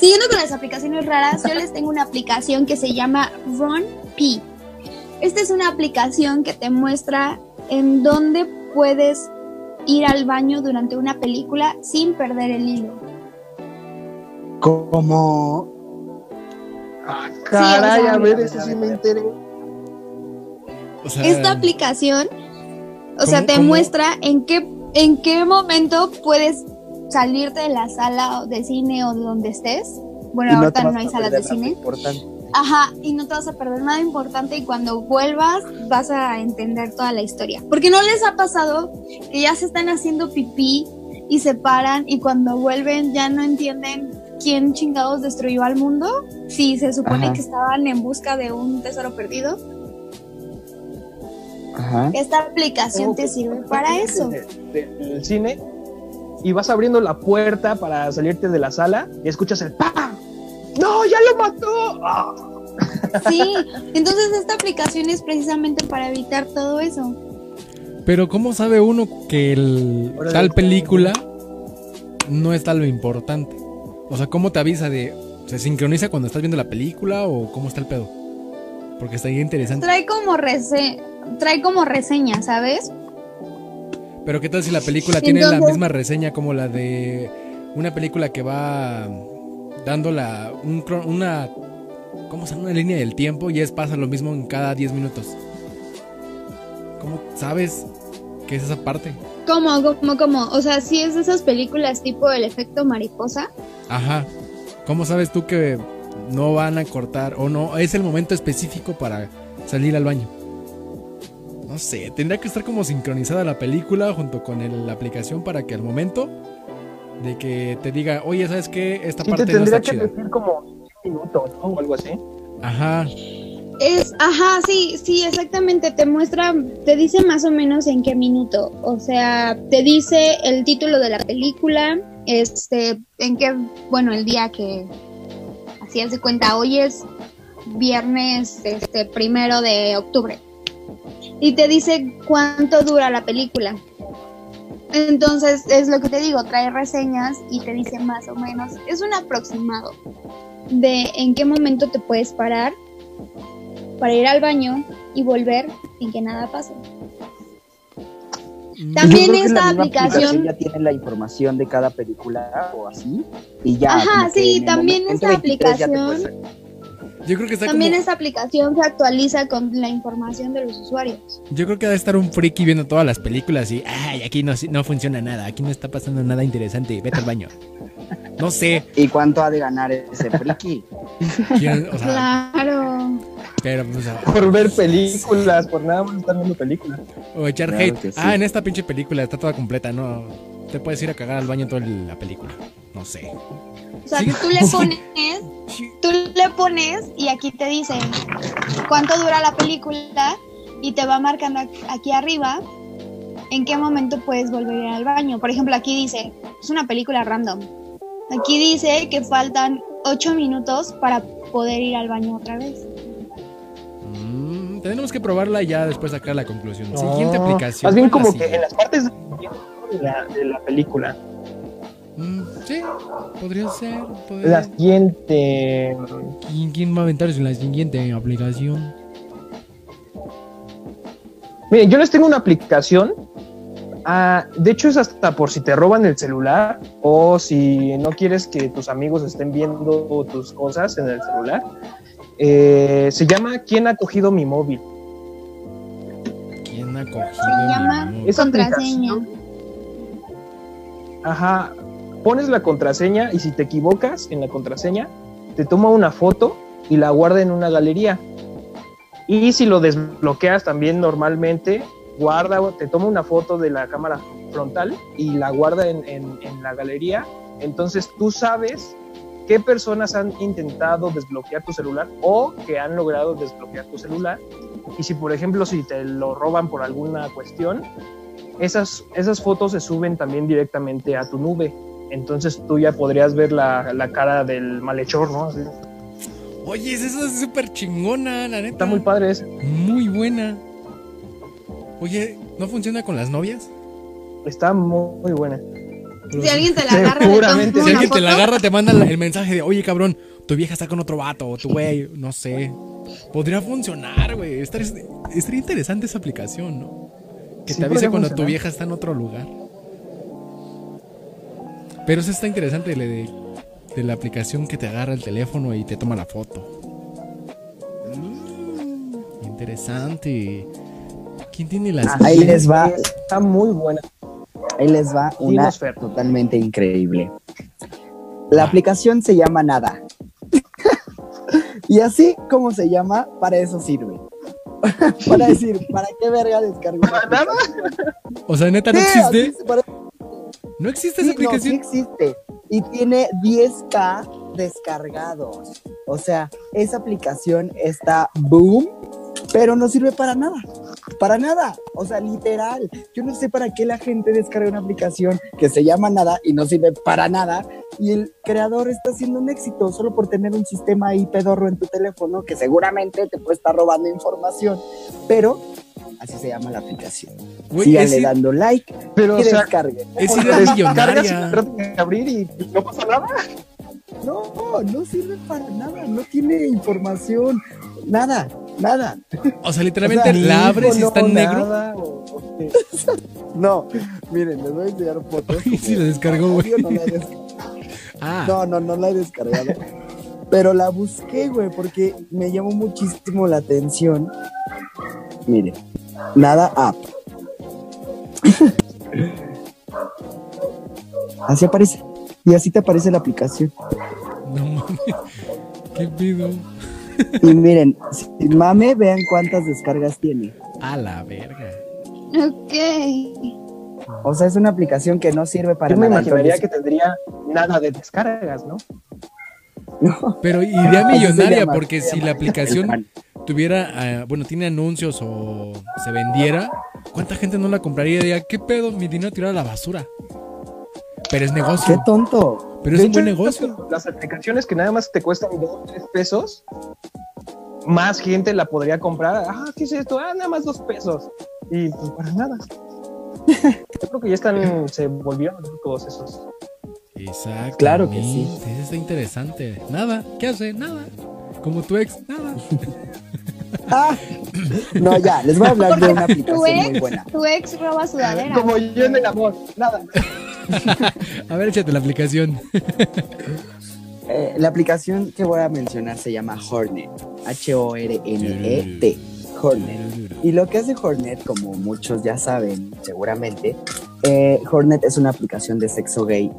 siguiendo con las aplicaciones raras, yo les tengo una aplicación que se llama Run P. Esta es una aplicación que te muestra en dónde puedes ir al baño durante una película sin perder el hilo. ¿Cómo? Ah, caray, a ver, eso sí me enteré. Esta aplicación, o sea, te muestra en qué, en qué momento puedes salirte de la sala de cine o de donde estés. Bueno, ahorita no, hay salas de cine. Ajá, y no te vas a perder nada importante y cuando vuelvas vas a entender toda la historia. Porque no les ha pasado que ya se están haciendo pipí y se paran y cuando vuelven ya no entienden quién chingados destruyó al mundo, si se supone que estaban en busca de un tesoro perdido. Ajá. Esta aplicación te sirve para eso. Del cine y vas abriendo la puerta para salirte de la sala y escuchas el ¡pa! ¡No, ya lo mató! Ah. Sí, entonces esta aplicación es precisamente para evitar todo eso. Pero ¿cómo sabe uno que el tal película no está lo importante? O sea, ¿cómo te avisa de... ¿Se sincroniza cuando estás viendo la película o cómo está el pedo? Porque está ahí interesante. Trae como, rese trae como reseña, ¿sabes? Pero ¿qué tal si la película tiene la misma reseña como la de una película que va dando la, una, ¿cómo se llama? Una línea del tiempo y es pasa lo mismo en cada 10 minutos. ¿Cómo sabes ¿Qué es esa parte? ¿Cómo, cómo, cómo? O sea, sí es de esas películas tipo El efecto mariposa. Ajá. ¿Cómo sabes tú que no van a cortar o no es el momento específico para salir al baño? No sé, tendría que estar como sincronizada la película junto con la aplicación para que al momento de que te diga, oye, ¿sabes qué? Esta parte te tendría que decir como minutos, ¿no? O algo así. Ajá. Es, ajá, sí, sí, exactamente. Te muestra, te dice más o menos en qué minuto. O sea, te dice el título de la película, este, en qué, bueno, el día que así de cuenta, hoy es viernes, este, primero de octubre. Y te dice cuánto dura la película. Entonces, es lo que te digo, trae reseñas y te dice más o menos, es un aproximado de en qué momento te puedes parar para ir al baño y volver sin que nada pase. También esta aplicación, ya tiene la información de cada película o así y ya. Ajá, sí, también esta aplicación. Yo creo que está También esta aplicación se actualiza con la información de los usuarios. Yo creo que debe estar un friki viendo todas las películas y, ay, aquí no, no funciona nada, aquí no está pasando nada interesante, vete al baño. No sé. ¿Y cuánto ha de ganar ese friki? claro. Pero, pues, por ver películas, por nada más estar viendo películas. O echar hate. Ah, en esta pinche película está toda completa, ¿no? Te puedes ir a cagar al baño toda la película. No sé. O sea, tú le pones, tú le pones y aquí te dice cuánto dura la película y te va marcando aquí arriba en qué momento puedes volver al baño. Por ejemplo, aquí dice, es una película random. Aquí dice que faltan 8 minutos para poder ir al baño otra vez. Mm, tenemos que probarla y ya después sacar la conclusión. Siguiente aplicación. Más bien como que en las partes de la, de la película. Mm, sí, podría ser. La siguiente. ¿Quién, ¿Quién, va a aventarse en la siguiente aplicación? Miren, yo les tengo una aplicación Ah, de hecho, es hasta por si te roban el celular o si no quieres que tus amigos estén viendo tus cosas en el celular. Eh, se llama ¿Quién ha cogido mi móvil? ¿Quién ha cogido? Se llama contraseña. Ajá. Pones la contraseña y si te equivocas en la contraseña, te toma una foto y la guarda en una galería. Y si lo desbloqueas también normalmente, guarda, te toma una foto de la cámara frontal y la guarda en, la galería. Entonces tú sabes qué personas han intentado desbloquear tu celular o que han logrado desbloquear tu celular. Y si, por ejemplo, si te lo roban por alguna cuestión, esas, esas fotos se suben también directamente a tu nube. Entonces tú ya podrías ver la, la cara del malhechor, ¿no? Oye, esa es súper chingona, la neta. Está muy padre esa. Muy buena. Oye, ¿no funciona con las novias? Está muy, buena. si alguien te la agarra, Seguramente. si alguien te la agarra, te manda el mensaje de, oye, cabrón, tu vieja está con otro vato, o tu güey, no sé. Podría funcionar, güey. Estaría, interesante esa aplicación, ¿no? Que te avise cuando tu vieja está en otro lugar. Pero eso está interesante de, de la aplicación que te agarra el teléfono y te toma la foto. Mm, interesante. ¿Quién tiene las Ahí les va. Está muy buena. Ahí les va una totalmente increíble. La aplicación se llama Nada. y así como se llama, para eso sirve. para decir, ¿para qué verga descargo? ¿Nada? O sea, neta, ¿no existe? ¿No existe esa aplicación? No, sí existe. Y tiene 10k descargados. O sea, esa aplicación está boom, pero no sirve para nada. Para nada, o sea, literal. Yo no sé para qué la gente descarga una aplicación que se llama nada y no sirve para nada. Y el creador está haciendo un éxito solo por tener un sistema ahí pedorro en tu teléfono que seguramente te puede estar robando información. Pero así se llama la aplicación. Síganle dando like pero, y descarguen. Es idea millonaria. abrir y no pasa nada. No, no sirve para nada, no tiene información, nada, nada. O sea, literalmente la abres y está en negro. no, miren, les voy a enseñar fotos. sí, la descargó, güey. No, ah. no, no, no la he descargado. Pero la busqué, güey, porque me llamó muchísimo la atención. Miren, nada app. Así aparece. Y así te aparece la aplicación. No mames. ¿Qué pido? Y miren, si mame, vean cuántas descargas tiene. A la verga. Ok. O sea, es una aplicación que no sirve para Yo me nada. imaginaría que tendría nada de descargas, ¿no? No, Pero idea millonaria, llama, porque si la aplicación tuviera, ah, bueno, tiene anuncios o se vendiera, ¿cuánta gente no la compraría y diría, qué pedo, mi dinero tirado a la basura? Pero es qué negocio, tonto. pero es un buen negocio. Las aplicaciones que nada más te cuestan 2 o 3 pesos, más gente la podría comprar. Ah, ¿qué es esto? Ah, nada más 2 pesos. Y pues para nada. Yo creo que ya están, se volvieron locos esos. Exacto. Claro que sí. Está interesante. Nada, ¿qué hace? Nada. Como tu ex, nada. Ah, no, ya, les voy a hablar de una aplicación Tu muy ex, buena. tu ex roba sudadera. Como yo en el amor, nada. A ver, échate la aplicación. Eh, la aplicación que voy a mencionar se llama Hornet. H-O-R-N-E-T. E Hornet. Y lo que hace Hornet, como muchos ya saben, seguramente, eh, Hornet es una aplicación de sexo gay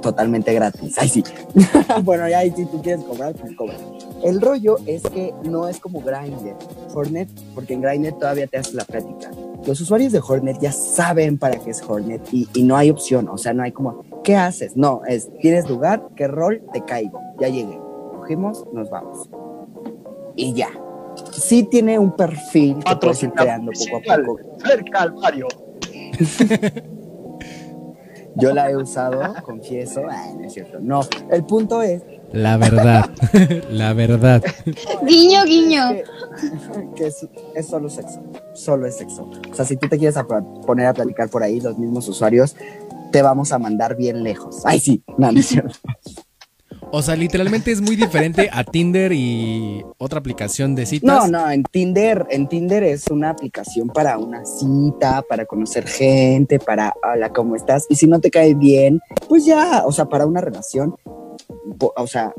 totalmente gratis. Ay, sí. bueno, ya, si tú quieres cobrar, pues cobra. El rollo es que no es como Grindr. Hornet, porque en Grindr todavía te hace la plática. Los usuarios de Hornet ya saben para qué es Hornet y, y no hay opción. O sea, no hay como, ¿qué haces? No, es, ¿tienes lugar? ¿Qué rol? Te caigo. Ya llegué. Cogimos, nos vamos. Y ya. Sí tiene un perfil que puedes ir creando poco a poco. Cerca al Mario. Yo la he usado, confieso. Ay, no es cierto. No, el punto es La verdad. la verdad. Guiño, guiño. que, que es, es solo sexo. Solo es sexo. O sea, si tú te quieres a- poner a platicar por ahí, los mismos usuarios te vamos a mandar bien lejos. Ay, sí, no, no es cierto. O sea, literalmente es muy diferente a Tinder y otra aplicación de citas. No, no, en Tinder, en Tinder es una aplicación para una cita, para conocer gente, para hola, ¿cómo estás? Y si no te cae bien, pues ya, o sea, para una relación, o sea,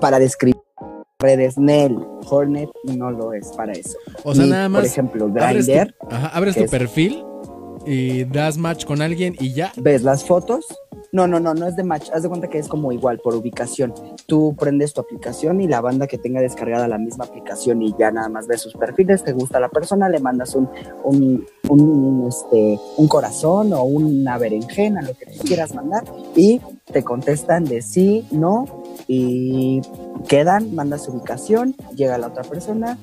para describir redes Nel, Hornet no lo es para eso. O sea, Ni, nada más. Por ejemplo, abres tu- Grindr, ajá, abres tu perfil y das match con alguien y ya. ves las fotos. No, no, no, no es de match. Haz de cuenta que es como igual, por ubicación. Tú prendes tu aplicación y la banda que tenga descargada la misma aplicación y ya nada más ves sus perfiles, te gusta la persona, le mandas un, un, un, este, un corazón o una berenjena, lo que tú quieras mandar, y te contestan de sí, no, y quedan, mandas su ubicación, llega la otra persona,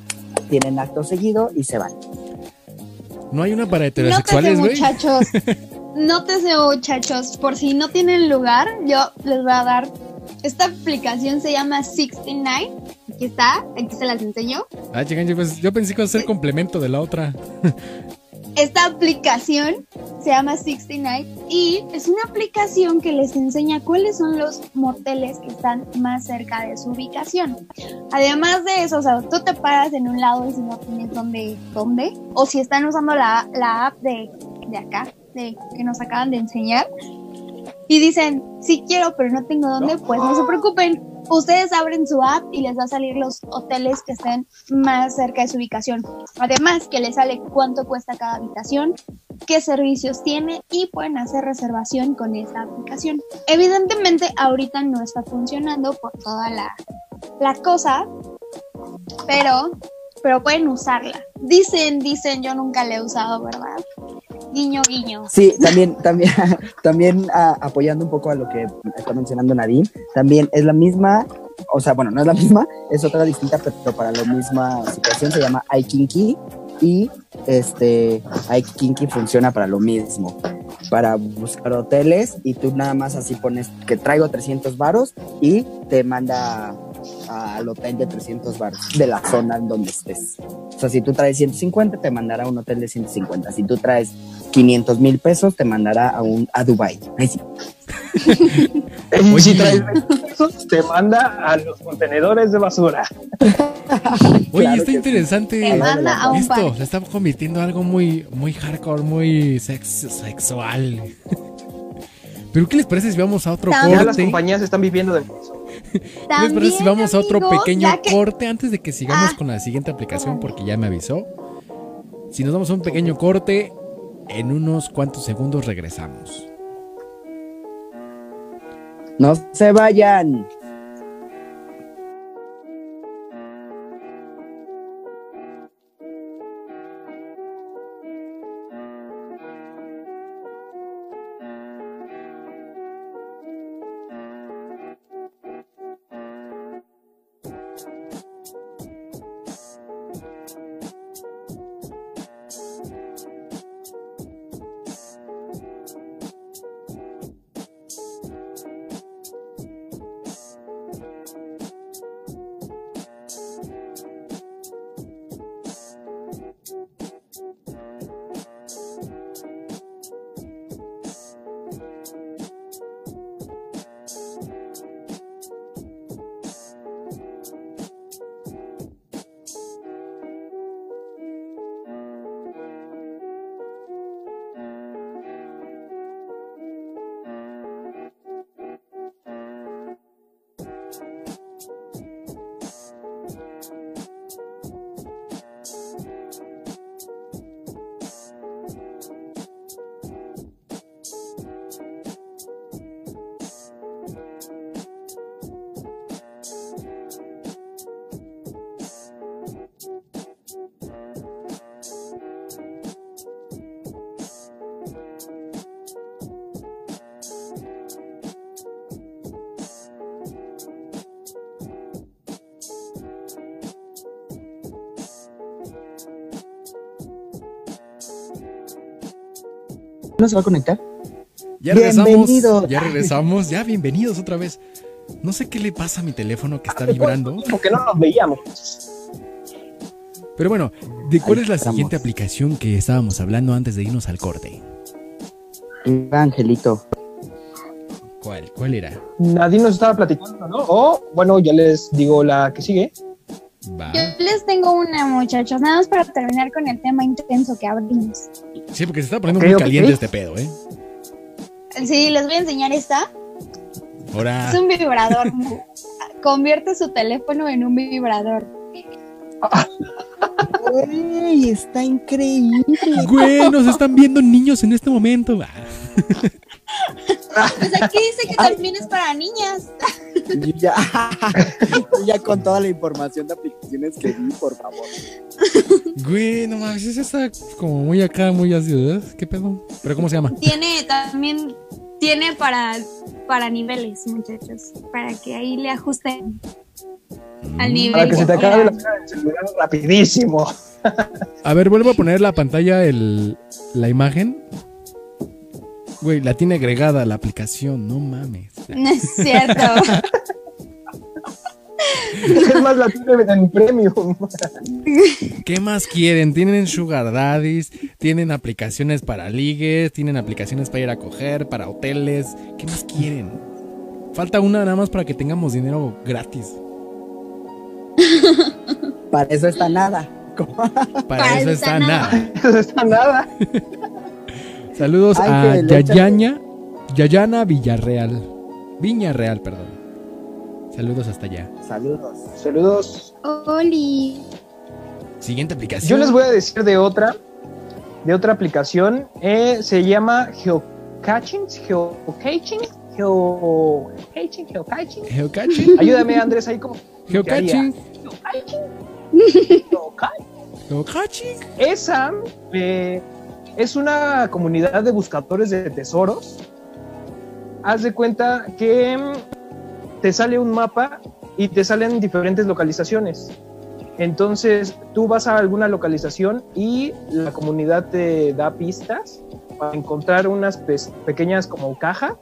tienen acto seguido y se van. No hay una para heterosexuales, güey. muchachos. Nótese, muchachos. Por si no tienen lugar, yo les voy a dar. Esta aplicación se llama 69. Aquí está, aquí se las enseño. Ah, chican, yo, pues, yo pensé que iba a ser complemento de la otra. Esta aplicación se llama 69 y es una aplicación que les enseña cuáles son los moteles que están más cerca de su ubicación. Además de eso, o sea, tú te paras en un lado y si no tienes dónde, dónde, o si están usando la, la app de, de acá, de, que nos acaban de enseñar, y dicen, sí quiero, pero no tengo dónde, pues no se preocupen. Ustedes abren su app y les va a salir los hoteles que estén más cerca de su ubicación. Además, que les sale cuánto cuesta cada habitación, qué servicios tiene y pueden hacer reservación con esta aplicación. Evidentemente, ahorita no está funcionando por toda la, la cosa, pero, pero pueden usarla. Dicen, dicen, yo nunca la he usado, ¿verdad? Guiño, guiño. Sí, también, también, también ah, apoyando un poco a lo que está mencionando Nadine, también es la misma, o sea, bueno, no es la misma, es otra distinta, pero para la misma situación se llama iKinky y este iKinky funciona para lo mismo, para buscar hoteles y tú nada más así pones que traigo 300 varos y te manda al hotel de 300 varos de la zona en donde estés. O sea, si tú traes 150, te mandará a un hotel de 150. Si tú traes 500 mil pesos, te mandará a un a Dubai. Ahí sí. Y Oye. si traes 20 pesos, te manda a los contenedores de basura. Oye, Claro está interesante. Te manda a un Esto se está convirtiendo en algo muy, muy hardcore, muy sex- sexual. Pero ¿qué les parece si vamos a otro También. Ya las corte? compañías están viviendo de eso. ¿Qué les parece si vamos a otro pequeño que- corte antes de que sigamos Ah. con la siguiente aplicación? Porque ya me avisó. Si nos damos a un pequeño corte, En unos cuantos segundos regresamos. No se vayan. ¿No se va a conectar? Ya regresamos. Ya regresamos. Ya bienvenidos otra vez. No sé qué le pasa a mi teléfono que está vibrando. Como que no nos veíamos. Pero bueno, ¿de cuál es la siguiente aplicación que estábamos hablando antes de irnos al corte? Angelito. ¿Cuál? ¿Cuál era? Nadie nos estaba platicando, ¿no? O, bueno, ya les digo la que sigue. Yo les tengo una, muchachos, nada más para terminar con el tema intenso que abrimos. Sí, porque se está poniendo muy caliente este pedo, ¿eh? Sí, les voy a enseñar esta. Ahora. Es un vibrador. Convierte su teléfono en un vibrador. Güey, está increíble. Güey, nos están viendo niños en este momento. Pues aquí dice que también es para niñas. Ya, ya con toda la información de aplicaciones que vi, por favor. Güey, no mames, esa está como muy acá, muy así, ¿verdad? ¿Qué pedo? ¿Pero cómo se llama? Tiene también, tiene para, para niveles, muchachos, para que ahí le ajusten al nivel. Para que se te acabe la celular rapidísimo. A ver, vuelvo a poner la pantalla, el, la imagen. Güey, la tiene agregada la aplicación, no mames. No es cierto. es más, la tienen en premium. ¿Qué más quieren? Tienen Sugar Daddies, tienen aplicaciones para ligues, tienen aplicaciones para ir a coger, para hoteles. ¿Qué más quieren? Falta una nada más para que tengamos dinero gratis. Para eso está nada. Para, eso está, nada. Eso está nada. Saludos a Yayana, Yayana Villarreal. Viña Real, perdón. Saludos hasta allá. Saludos. Saludos. Oli. Siguiente aplicación. Yo les voy a decir de otra, de otra aplicación. Eh, se llama Geocaching. Geocaching. Geocaching. Geocaching. Geocaching. Ayúdame, Andrés, ahí como. Geocaching. Geocaching. Geocaching. Esa eh, es una comunidad de buscadores de tesoros. Haz de cuenta que mm, te sale un mapa y te salen diferentes localizaciones. Entonces tú vas a alguna localización y la comunidad te da pistas para encontrar unas pequeñas como cajas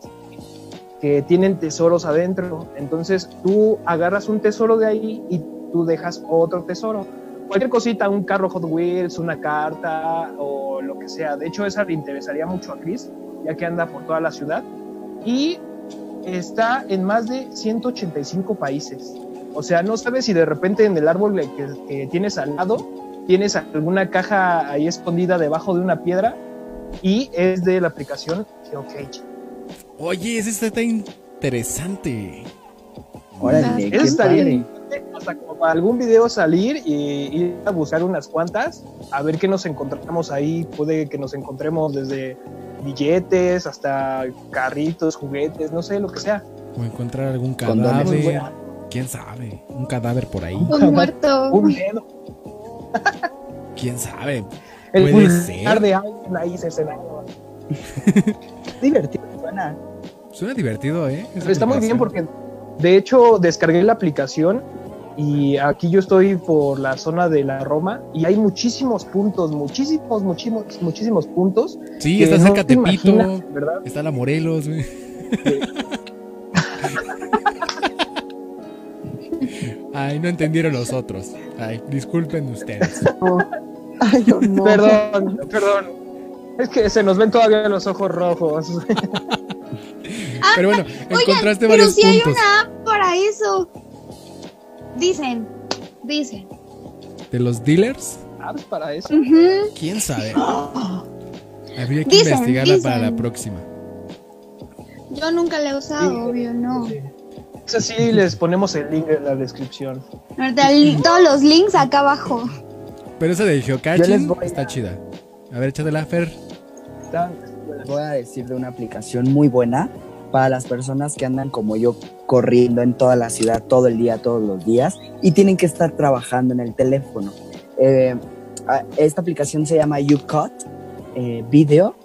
que tienen tesoros adentro. Entonces tú agarras un tesoro de ahí y tú dejas otro tesoro. Cualquier cosita, un carro Hot Wheels, una carta o lo que sea. De hecho, esa le interesaría mucho a Chris, ya que anda por toda la ciudad. Y está en más de 185 países. O sea, no sabes si de repente en el árbol que, que tienes al lado tienes alguna caja ahí escondida debajo de una piedra y es de la aplicación GeoCage. Oye, ese está interesante. Órale, Eso estaría hasta como para algún video salir y ir a buscar unas cuantas, a ver qué nos encontramos ahí. Puede que nos encontremos desde billetes hasta carritos, juguetes, no sé, lo que sea. O encontrar algún cadáver. ¿Quién sabe? Un cadáver por ahí. Un muerto. Un dedo. ¿Quién sabe? El Puede ser. de alguien ahí se divertido, suena. Suena divertido, ¿eh? Pero está muy bien porque, de hecho, descargué la aplicación y aquí yo estoy por la zona de la Roma y hay muchísimos puntos, muchísimos, muchísimos, muchísimos puntos. Sí, está cerca de Tepito, ¿verdad? está la Morelos, güey. Ay, no entendieron los otros. Ay, disculpen ustedes. Ay, no. Perdón, perdón. Es que se nos ven todavía los ojos rojos. pero bueno, encontraste Oigan, pero si hay una app para eso. Dicen, dicen. ¿De los dealers? ¿Apps para eso? ¿Quién sabe? Habría que investigarla para la próxima. Yo nunca la he usado, obvio, no. Eso sí, les ponemos el link en la descripción. Todos los links acá abajo. Pero esa de geocaching está chida. A ver, échate la Fer. Les voy a decir de una aplicación muy buena para las personas que andan como yo corriendo en toda la ciudad todo el día, todos los días y tienen que estar trabajando en el teléfono. Eh, esta aplicación se llama YouCut eh, Video,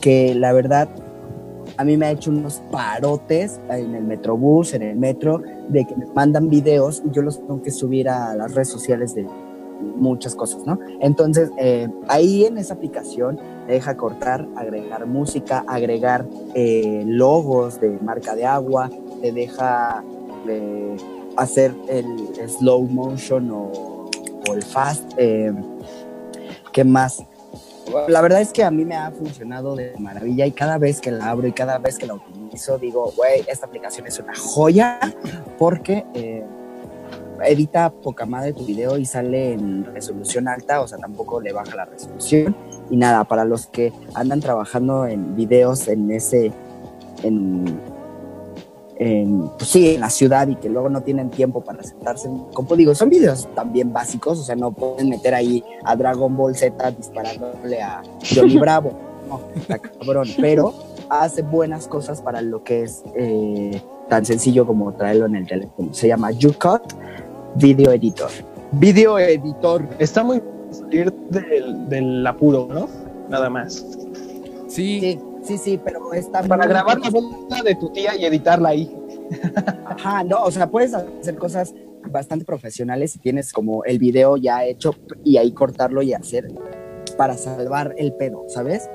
que la verdad a mí me ha hecho unos parotes en el metrobús, en el metro, de que me mandan videos y yo los tengo que subir a las redes sociales de muchas cosas, ¿no? Entonces, eh, ahí en esa aplicación deja cortar, agregar música, agregar eh, logos de marca de agua, te deja eh, hacer el slow motion o, el fast. ¿Qué más? La verdad es que a mí me ha funcionado de maravilla y cada vez que la abro y cada vez que la utilizo digo, güey, esta aplicación es una joya porque edita poca madre tu video y sale en resolución alta, o sea, tampoco le baja la resolución. Y nada, para los que andan trabajando en videos en ese, en, en, pues sí, en la ciudad y que luego no tienen tiempo para sentarse, como digo, son videos también básicos, o sea, no pueden meter ahí a Dragon Ball Z disparándole a Johnny Bravo, no, está cabrón, pero hace buenas cosas para lo que es eh, tan sencillo como traerlo en el teléfono. Se llama YouCut Video Editor. Video Editor. Está muy salir del, apuro, ¿no? Nada más. Sí. Sí, sí, pero está Para grabar la boda de tu tía y editarla ahí. Ajá, no, o sea, puedes hacer cosas bastante profesionales si tienes como el video ya hecho y ahí cortarlo y hacer para salvar el pedo, ¿sabes?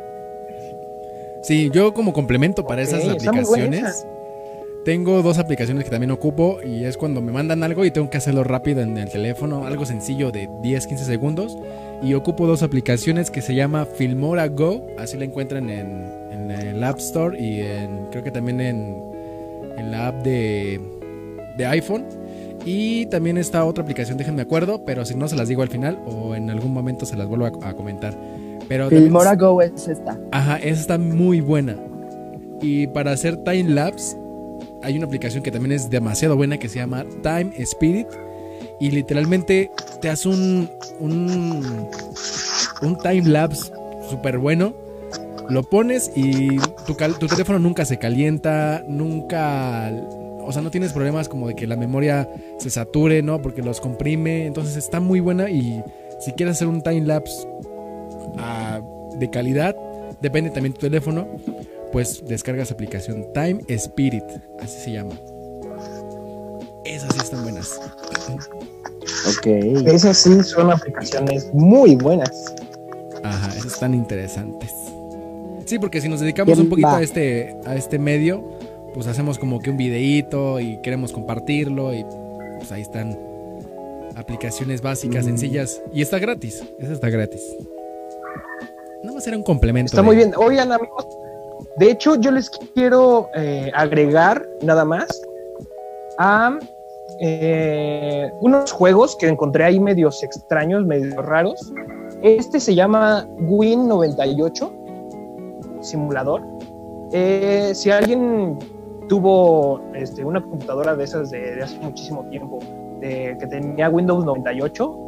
Sí, yo como complemento para esas aplicaciones tengo dos aplicaciones que también ocupo y es cuando me mandan algo y tengo que hacerlo rápido en el teléfono, algo sencillo de 10, 15 segundos. Y ocupo dos aplicaciones que se llama Filmora Go, así la encuentran en, el App Store y en, creo que también en, en la app de, de iPhone. Y también está otra aplicación, déjenme acuerdo, pero si no se las digo al final o en algún momento se las vuelvo a, comentar. Pero Filmora Go es esta. Ajá, esa está muy buena. Y para hacer time lapse hay una aplicación que también es demasiado buena que se llama Time Spirit y literalmente te hace un, un, un time lapse súper bueno. Lo pones y tu, teléfono nunca se calienta, nunca o sea, no tienes problemas como de que la memoria se sature, ¿no? Porque los comprime. Entonces está muy buena y si quieres hacer un time lapse ah, de calidad, depende también de tu teléfono pues descargas aplicación Time Spirit, así se llama. Esas sí están buenas. Ok. Esas sí son aplicaciones muy buenas. Ajá, esas están interesantes. Sí, porque si nos dedicamos un poquito a este, a este medio, pues hacemos como que un videíto y queremos compartirlo y pues ahí están aplicaciones básicas, mm. sencillas y está gratis. Esa está gratis. No va a ser un complemento. Está muy bien. Oigan, amigos, de hecho, yo les quiero eh, agregar nada más a eh, unos juegos que encontré ahí medios extraños, medios raros. Este se llama Win 98 simulador. Eh, si alguien tuvo este, una computadora de esas de, hace muchísimo tiempo, que tenía Windows 98,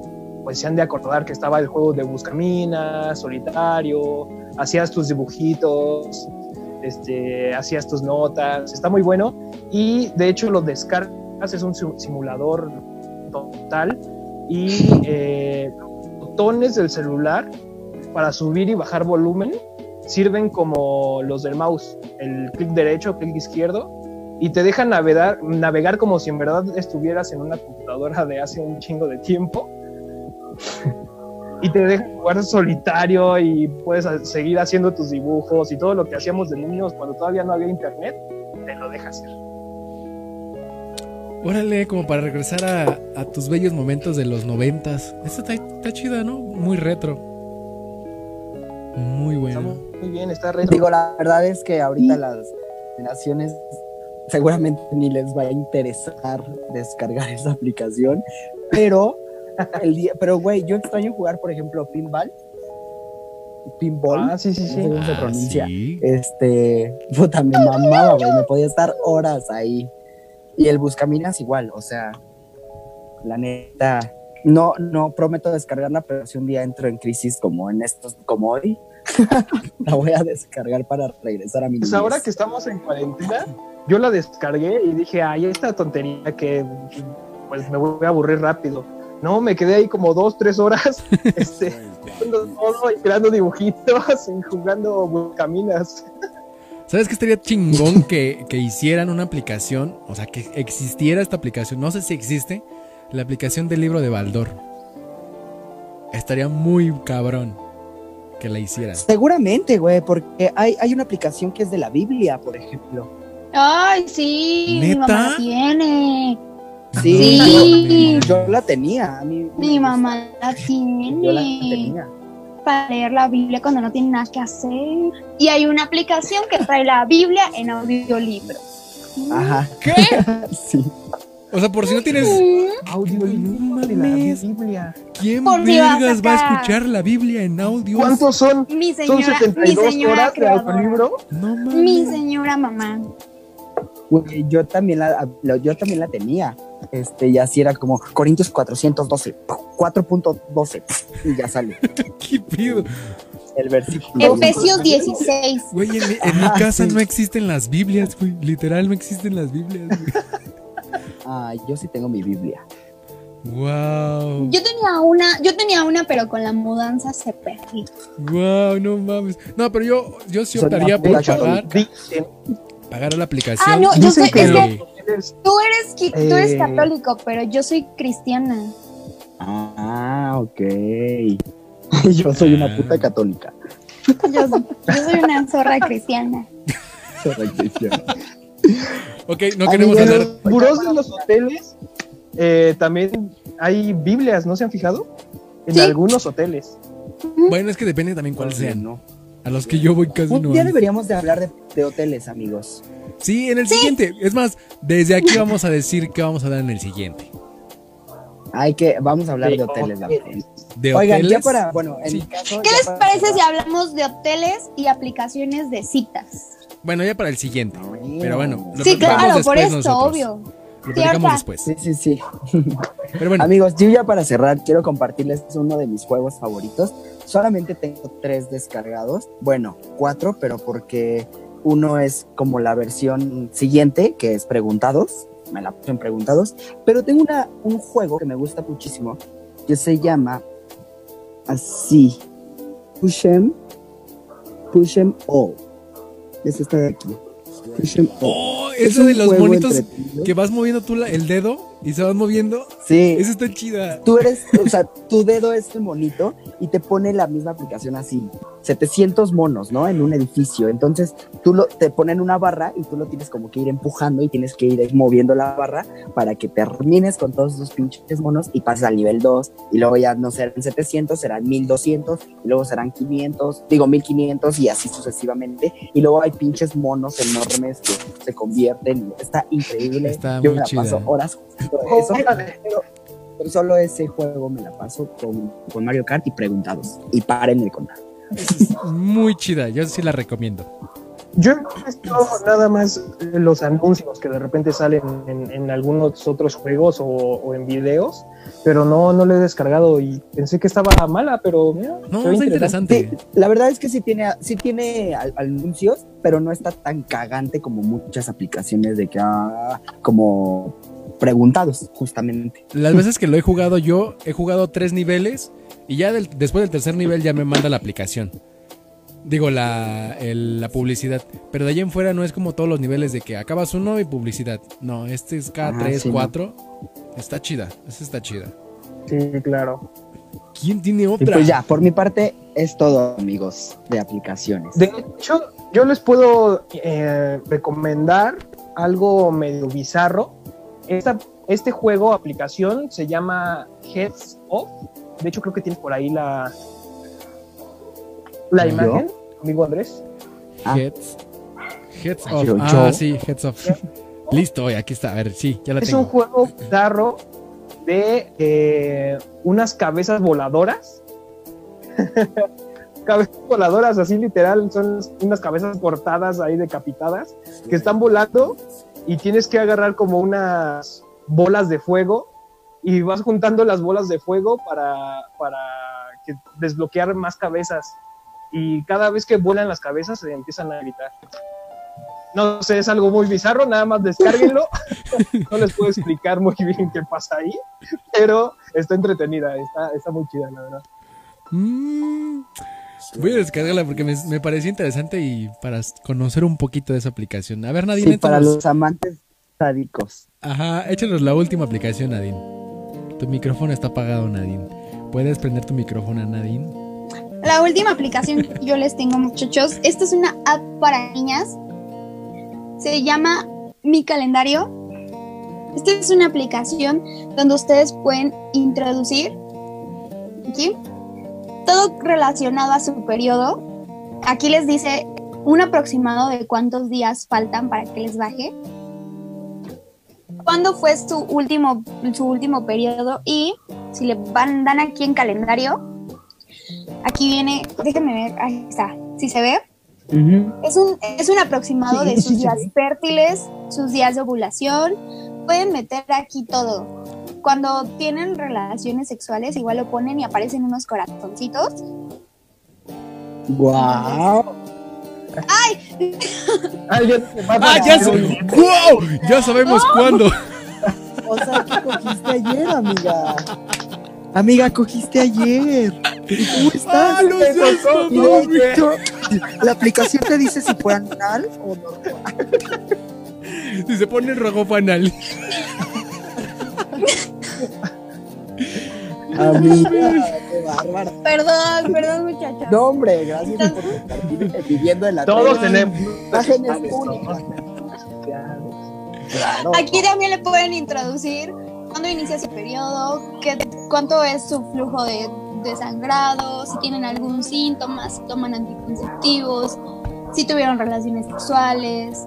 pues se han de acordar que estaba el juego de Buscaminas, Solitario, hacías tus dibujitos, este, hacías tus notas, está muy bueno y de hecho lo descargas, es un simulador total y eh, botones del celular para subir y bajar volumen sirven como los del mouse, el clic derecho, clic izquierdo, y te dejan navegar, navegar como si en verdad estuvieras en una computadora de hace un chingo de tiempo. y te dejan jugar solitario y puedes seguir haciendo tus dibujos y todo lo que hacíamos de niños cuando todavía no había internet, te lo deja hacer. Órale, como para regresar a, tus bellos momentos de los noventas. Esta está, chida, ¿no? Muy retro. Muy bueno. muy bien, está retro. Digo, la verdad es que ahorita las generaciones seguramente ni les va a interesar descargar esa aplicación, pero el día, pero güey, yo extraño jugar, por ejemplo, pinball. Pinball. Ah, sí, sí, sí. se ah, pronuncia. Este, puta, me mamaba, güey, me podía estar horas ahí. Y el Buscaminas igual, o sea, la neta, no, no prometo descargarla, pero si un día entro en crisis como en estos, como hoy, la voy a descargar para regresar a mi Pues ahora que estamos en cuarentena, yo la descargué y dije, ay, esta tontería que pues me voy a aburrir rápido. No, me quedé ahí como dos, tres horas, este, creando dibujitos y jugando buscaminas. ¿Sabes qué estaría chingón que, hicieran una aplicación? O sea, que existiera esta aplicación. No sé si existe. La aplicación del libro de Baldor. Estaría muy cabrón que la hicieran. Seguramente, güey, porque hay, hay una aplicación que es de la Biblia, por ejemplo. Ay, sí, mi mamá tiene. Sí, Yo, la tenía. mi mamá la tiene. Yo la tenía para leer la Biblia cuando no tiene nada que hacer. Y hay una aplicación que trae la Biblia en audiolibro. Ajá. ¿Qué? sí. O sea, por si no tienes audiolibro de la Biblia. ¿Quién vergas va a escuchar la Biblia en audio? ¿Cuántos son? Mi señora, ¿Son 72 horas de audiolibro? No mames. Mi señora mamá. yo también la, yo también la tenía. Este, y así era como Corintios 412, 4.12, y ya sale. ¿Qué pido? El versículo. Efesios 16. Güey, en, mi casa no existen las Biblias, güey. Literal, no existen las Biblias, güey. Ah, yo sí tengo mi Biblia. Wow. Yo tenía una, yo tenía una, pero con la mudanza se perdió. Wow, no mames. No, pero yo, yo sí optaría por pagar, pagar la aplicación. Ah, no, yo sé, que Tú eres, tú eres eh, católico, pero yo soy cristiana. Ah, ok. yo soy una puta católica. Yo, soy una zorra cristiana. zorra cristiana. ok, no queremos hablar. Buros de los hoteles eh, también hay Biblias, ¿no se han fijado? En algunos hoteles. Bueno, es que depende también cuáles sean, ¿no? A los que yo voy casi Un día deberíamos de hablar de hoteles, amigos. Sí, en el siguiente. Es más, desde aquí vamos a decir qué vamos a dar en el siguiente. Hay que, vamos a hablar de, hoteles. De Oigan, ya para, bueno, en caso, ¿Qué les parece si hablamos de hoteles y aplicaciones de citas? Bueno, ya para el siguiente. Pero bueno, lo Sí, claro, por esto, obvio. Lo platicamos después. Sí, sí, sí. Pero bueno. Amigos, yo ya para cerrar quiero compartirles uno de mis juegos favoritos. Solamente tengo tres descargados. Bueno, cuatro, pero porque uno es como la versión siguiente, que es Preguntados. Me la puse en Preguntados. Pero tengo una, un juego que me gusta muchísimo, que se llama así. Push em, push em all. Es esta de aquí. Push em all. Oh, eso de los bonitos que vas moviendo tú el dedo y se van moviendo. Sí. Eso está chida. Tú eres, o sea, tu dedo es el monito y te pone la misma aplicación así. 700 monos, ¿no? En un edificio. Entonces, tú lo, te ponen una barra y tú lo tienes como que ir empujando y tienes que ir moviendo la barra para que termines con todos esos pinches monos y pases al nivel 2. Y luego ya no serán 700, serán 1200 y luego serán 500, digo 1500 y así sucesivamente. Y luego hay pinches monos enormes que se convierten. Está increíble. Está Yo me la paso horas eso, pero, solo ese juego me la paso con, con Mario Kart y preguntados. Y paren de contar. Muy chida, yo sí la recomiendo. Yo he visto nada más los anuncios que de repente salen en, algunos otros juegos o, en videos, pero no, no lo he descargado y pensé que estaba mala, pero no, está interesante. la verdad es que sí tiene, sí tiene anuncios, pero no está tan cagante como muchas aplicaciones de que ah, como preguntados, justamente. Las veces que lo he jugado yo, he jugado tres niveles y ya después del tercer nivel ya me manda la aplicación. Digo, la, la publicidad. Pero de allí en fuera no es como todos los niveles de que acabas uno y publicidad. No, este es cada tres, cuatro. Está chida, esta está chida. Sí, claro. ¿Quién tiene otra? pues ya, por mi parte es todo, amigos, de aplicaciones. De hecho, yo les puedo eh, recomendar algo medio bizarro. Esta, este juego, aplicación, se llama Heads Off. De hecho, creo que tiene por ahí la, la imagen, amigo Andrés. Ah. Heads. Heads off. Ah, sí, heads off. Listo, aquí está. A ver, sí, ya la es tengo. Es un juego bizarro de eh, unas cabezas voladoras. cabezas voladoras, así literal, son unas cabezas cortadas ahí decapitadas que están volando y tienes que agarrar como unas bolas de fuego y vas juntando las bolas de fuego para, para desbloquear más cabezas y cada vez que vuelan las cabezas se empiezan a gritar. No sé, es algo muy bizarro, nada más descárguenlo. no les puedo explicar muy bien qué pasa ahí, pero está entretenida, está, está muy chida, la verdad. Mm, voy a descargarla porque me, me, pareció interesante y para conocer un poquito de esa aplicación. A ver, Nadine. Sí, para los amantes sádicos. Ajá, échanos la última aplicación, Nadine. Tu micrófono está apagado, Nadine. ¿Puedes prender tu micrófono, Nadine? La última aplicación que yo les tengo, muchachos, esta es una app para niñas. Se llama Mi Calendario. Esta es una aplicación donde ustedes pueden introducir todo relacionado a su periodo. Aquí les dice un aproximado de cuántos días faltan para que les baje. ¿Cuándo fue su último, su último periodo? Y si le van, dan aquí en calendario, Aquí viene, déjenme ver, ahí está, ¿sí se ve? es, un, es un aproximado de sus días fértiles, sus días de ovulación. Pueden meter aquí todo. Cuando tienen relaciones sexuales, igual lo ponen y aparecen unos corazoncitos. ¡Guau! ¡Ay! Ay ya, ah, ya, wow, ya sabemos cuándo. O sea, ¿qué cogiste ayer, amiga? Amiga, cogiste ayer. ¿Y cómo estás? Ah, no, la aplicación te dice si fue anal o no. Si se pone rojo fue anal. Amiga, qué bárbara. Perdón, perdón, muchachos. No, hombre, gracias por estar viviendo en la Todos tenemos imágenes únicas. Claro. Aquí también le pueden introducir cuándo inicia su periodo, qué, cuánto es su flujo de, de sangrado, si tienen algún síntoma, si toman anticonceptivos, si tuvieron relaciones sexuales.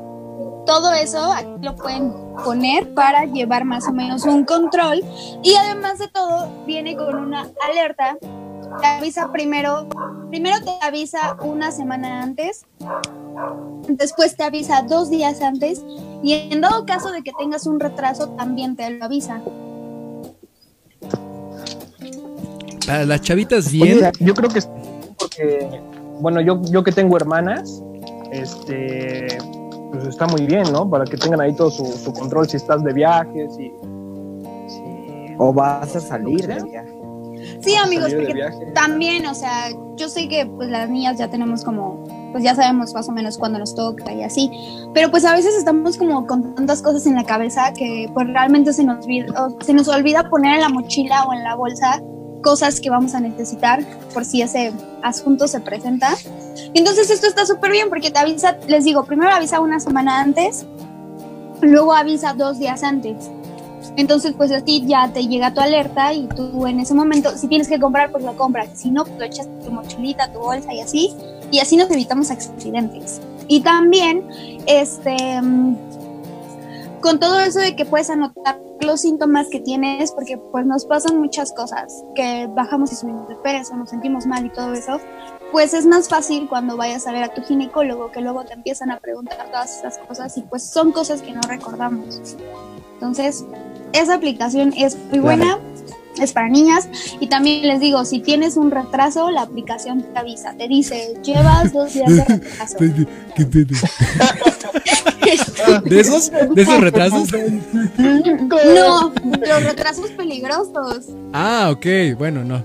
Todo eso aquí lo pueden poner para llevar más o menos un control y además de todo viene con una alerta te avisa primero, primero te avisa una semana antes, después te avisa dos días antes y en dado caso de que tengas un retraso también te lo avisa. Para las chavitas bien. yo creo que porque, bueno, yo, yo que tengo hermanas, este, pues está muy bien, ¿no? Para que tengan ahí todo su, control si estás de viaje, si, o vas a salir de viaje. Sí, amigos, porque también, o sea, yo sé que pues las niñas ya tenemos como, pues ya sabemos más o menos cuándo nos toca y así, pero pues a veces estamos como con tantas cosas en la cabeza que pues realmente se nos, se nos olvida poner en la mochila o en la bolsa cosas que vamos a necesitar por si ese asunto se presenta. Entonces esto está súper bien porque te avisa, les digo, primero avisa una semana antes, luego avisa dos días antes. Entonces, pues así ya te llega tu alerta y tú en ese momento, si tienes que comprar, pues lo compras. Si no, pues lo echas tu mochilita, tu bolsa y así. Y así nos evitamos accidentes. Y también, este, con todo eso de que puedes anotar los síntomas que tienes, porque pues nos pasan muchas cosas, que bajamos y subimos de peso, nos sentimos mal y todo eso, pues es más fácil cuando vayas a ver a tu ginecólogo, que luego te empiezan a preguntar todas esas cosas y pues son cosas que no recordamos. Entonces, esa aplicación es muy buena, es para niñas y también les digo, si tienes un retraso, la aplicación te avisa, te dice, llevas dos días de retraso. ¿Qué ¿De esos? ¿De esos retrasos? No, los retrasos peligrosos. Ah, ok, bueno, no.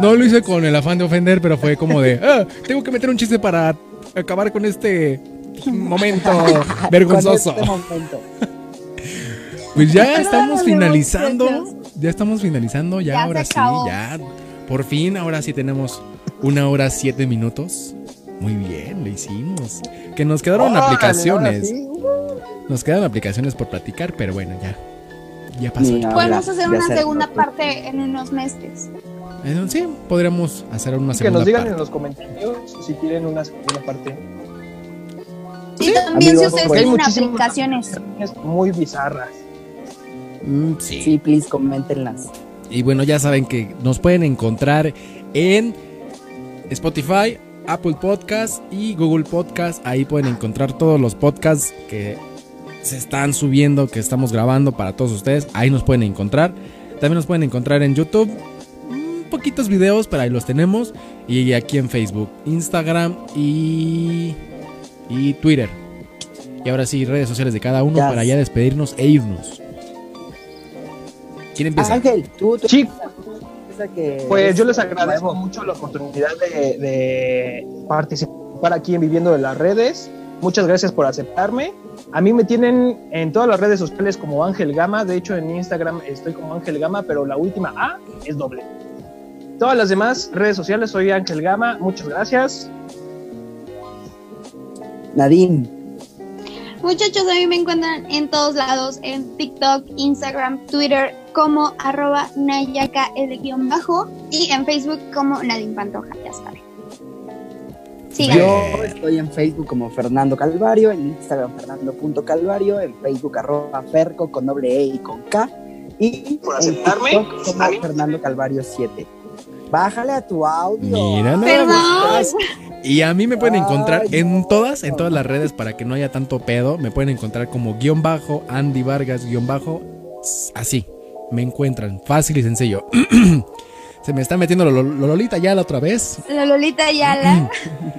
No, lo hice con el afán de ofender, pero fue como de, ah, tengo que meter un chiste para acabar con este momento vergonzoso. Este pues ya estamos finalizando. Ya estamos finalizando. Ya, ahora sí, ya. Por fin, ahora sí tenemos una hora siete minutos. Muy bien, lo hicimos. Que nos quedaron aplicaciones. Nos quedan aplicaciones por platicar, pero bueno, ya. Ya pasó. Podemos hacer una segunda parte en unos meses. Eh, sí, podríamos hacer una segunda parte. Que nos digan en los comentarios si quieren una segunda parte. Y también si ustedes tienen aplicaciones. Muy bizarras. Mm, sí. sí, please, coméntenlas. Y bueno, ya saben que nos pueden encontrar en Spotify, Apple Podcast y Google Podcast. Ahí pueden encontrar todos los podcasts que se están subiendo, que estamos grabando para todos ustedes. Ahí nos pueden encontrar. También nos pueden encontrar en YouTube. Un poquitos videos, pero ahí los tenemos. Y aquí en Facebook, Instagram y, y Twitter. Y ahora sí, redes sociales de cada uno para ya despedirnos e irnos. ¿Quién empieza? Ángel, tú, tú pues yo les agradezco mucho la oportunidad de, participar aquí en Viviendo de las Redes. Muchas gracias por aceptarme. A mí me tienen en todas las redes sociales como Ángel Gama. De hecho, en Instagram estoy como Ángel Gama, pero la última A es doble. Todas las demás redes sociales soy Ángel Gama. Muchas gracias. Nadine. Muchachos, a mí me encuentran en todos lados, en TikTok, Instagram, Twitter, como arroba nayaka bajo y en Facebook como Nadine Pantoja, ya saben. Yo estoy en Facebook como Fernando Calvario, en Instagram fernando.calvario, en Facebook arroba ferco con doble E y con K y por aceptarme como Fernando Calvario 7. Bájale a tu audio. Mira, Perdón. Y a mí me pueden encontrar en todas, en todas las redes para que no haya tanto pedo. Me pueden encontrar como guion bajo, Andy Vargas guion bajo, así me encuentran. Fácil y sencillo. Se me está metiendo lo, Lolita Yala otra vez. La Lolita Yala.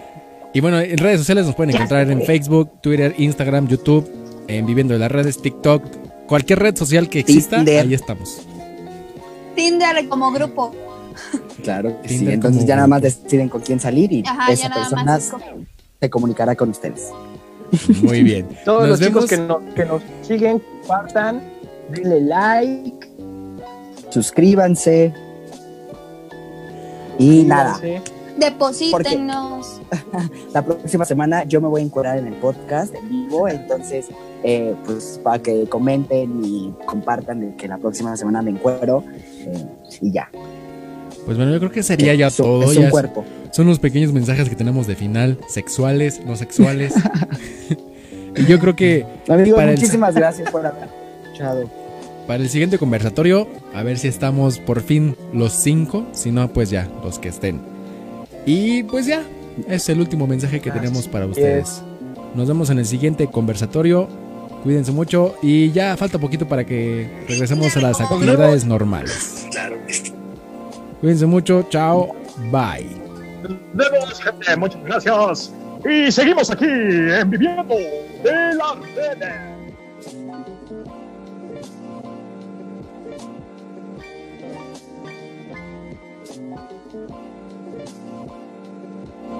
y bueno, en redes sociales nos pueden encontrar en Facebook, Twitter, Instagram, YouTube, en Viviendo de las Redes, TikTok, cualquier red social que exista, ahí estamos. Tinder como grupo. Claro sí. Entonces ya nada más deciden con quién salir y esa persona se comunicará con ustedes. Muy bien. Todos los chicos que, que nos siguen, compartan, denle like suscríbanse. Y nada. Deposítenos. La próxima semana yo me voy a encuadrar en el podcast en vivo, entonces, eh, pues para que comenten y compartan de que la próxima semana me encuero eh, y ya. Pues bueno, yo creo que sería ya todo. Es un cuerpo. Son los pequeños mensajes que tenemos de final, sexuales, no sexuales. y yo creo que. muchísimas gracias por haber escuchado para el siguiente conversatorio, a ver si estamos por fin los cinco. Si no, pues ya, los que estén. Y pues ya, es el último mensaje que tenemos para ustedes. Nos vemos en el siguiente conversatorio. Cuídense mucho y ya falta poquito para que regresemos a las actividades normales. Cuídense mucho, chao, bye. Nos gente, muchas gracias. Y seguimos aquí en Viviendo de la Redes.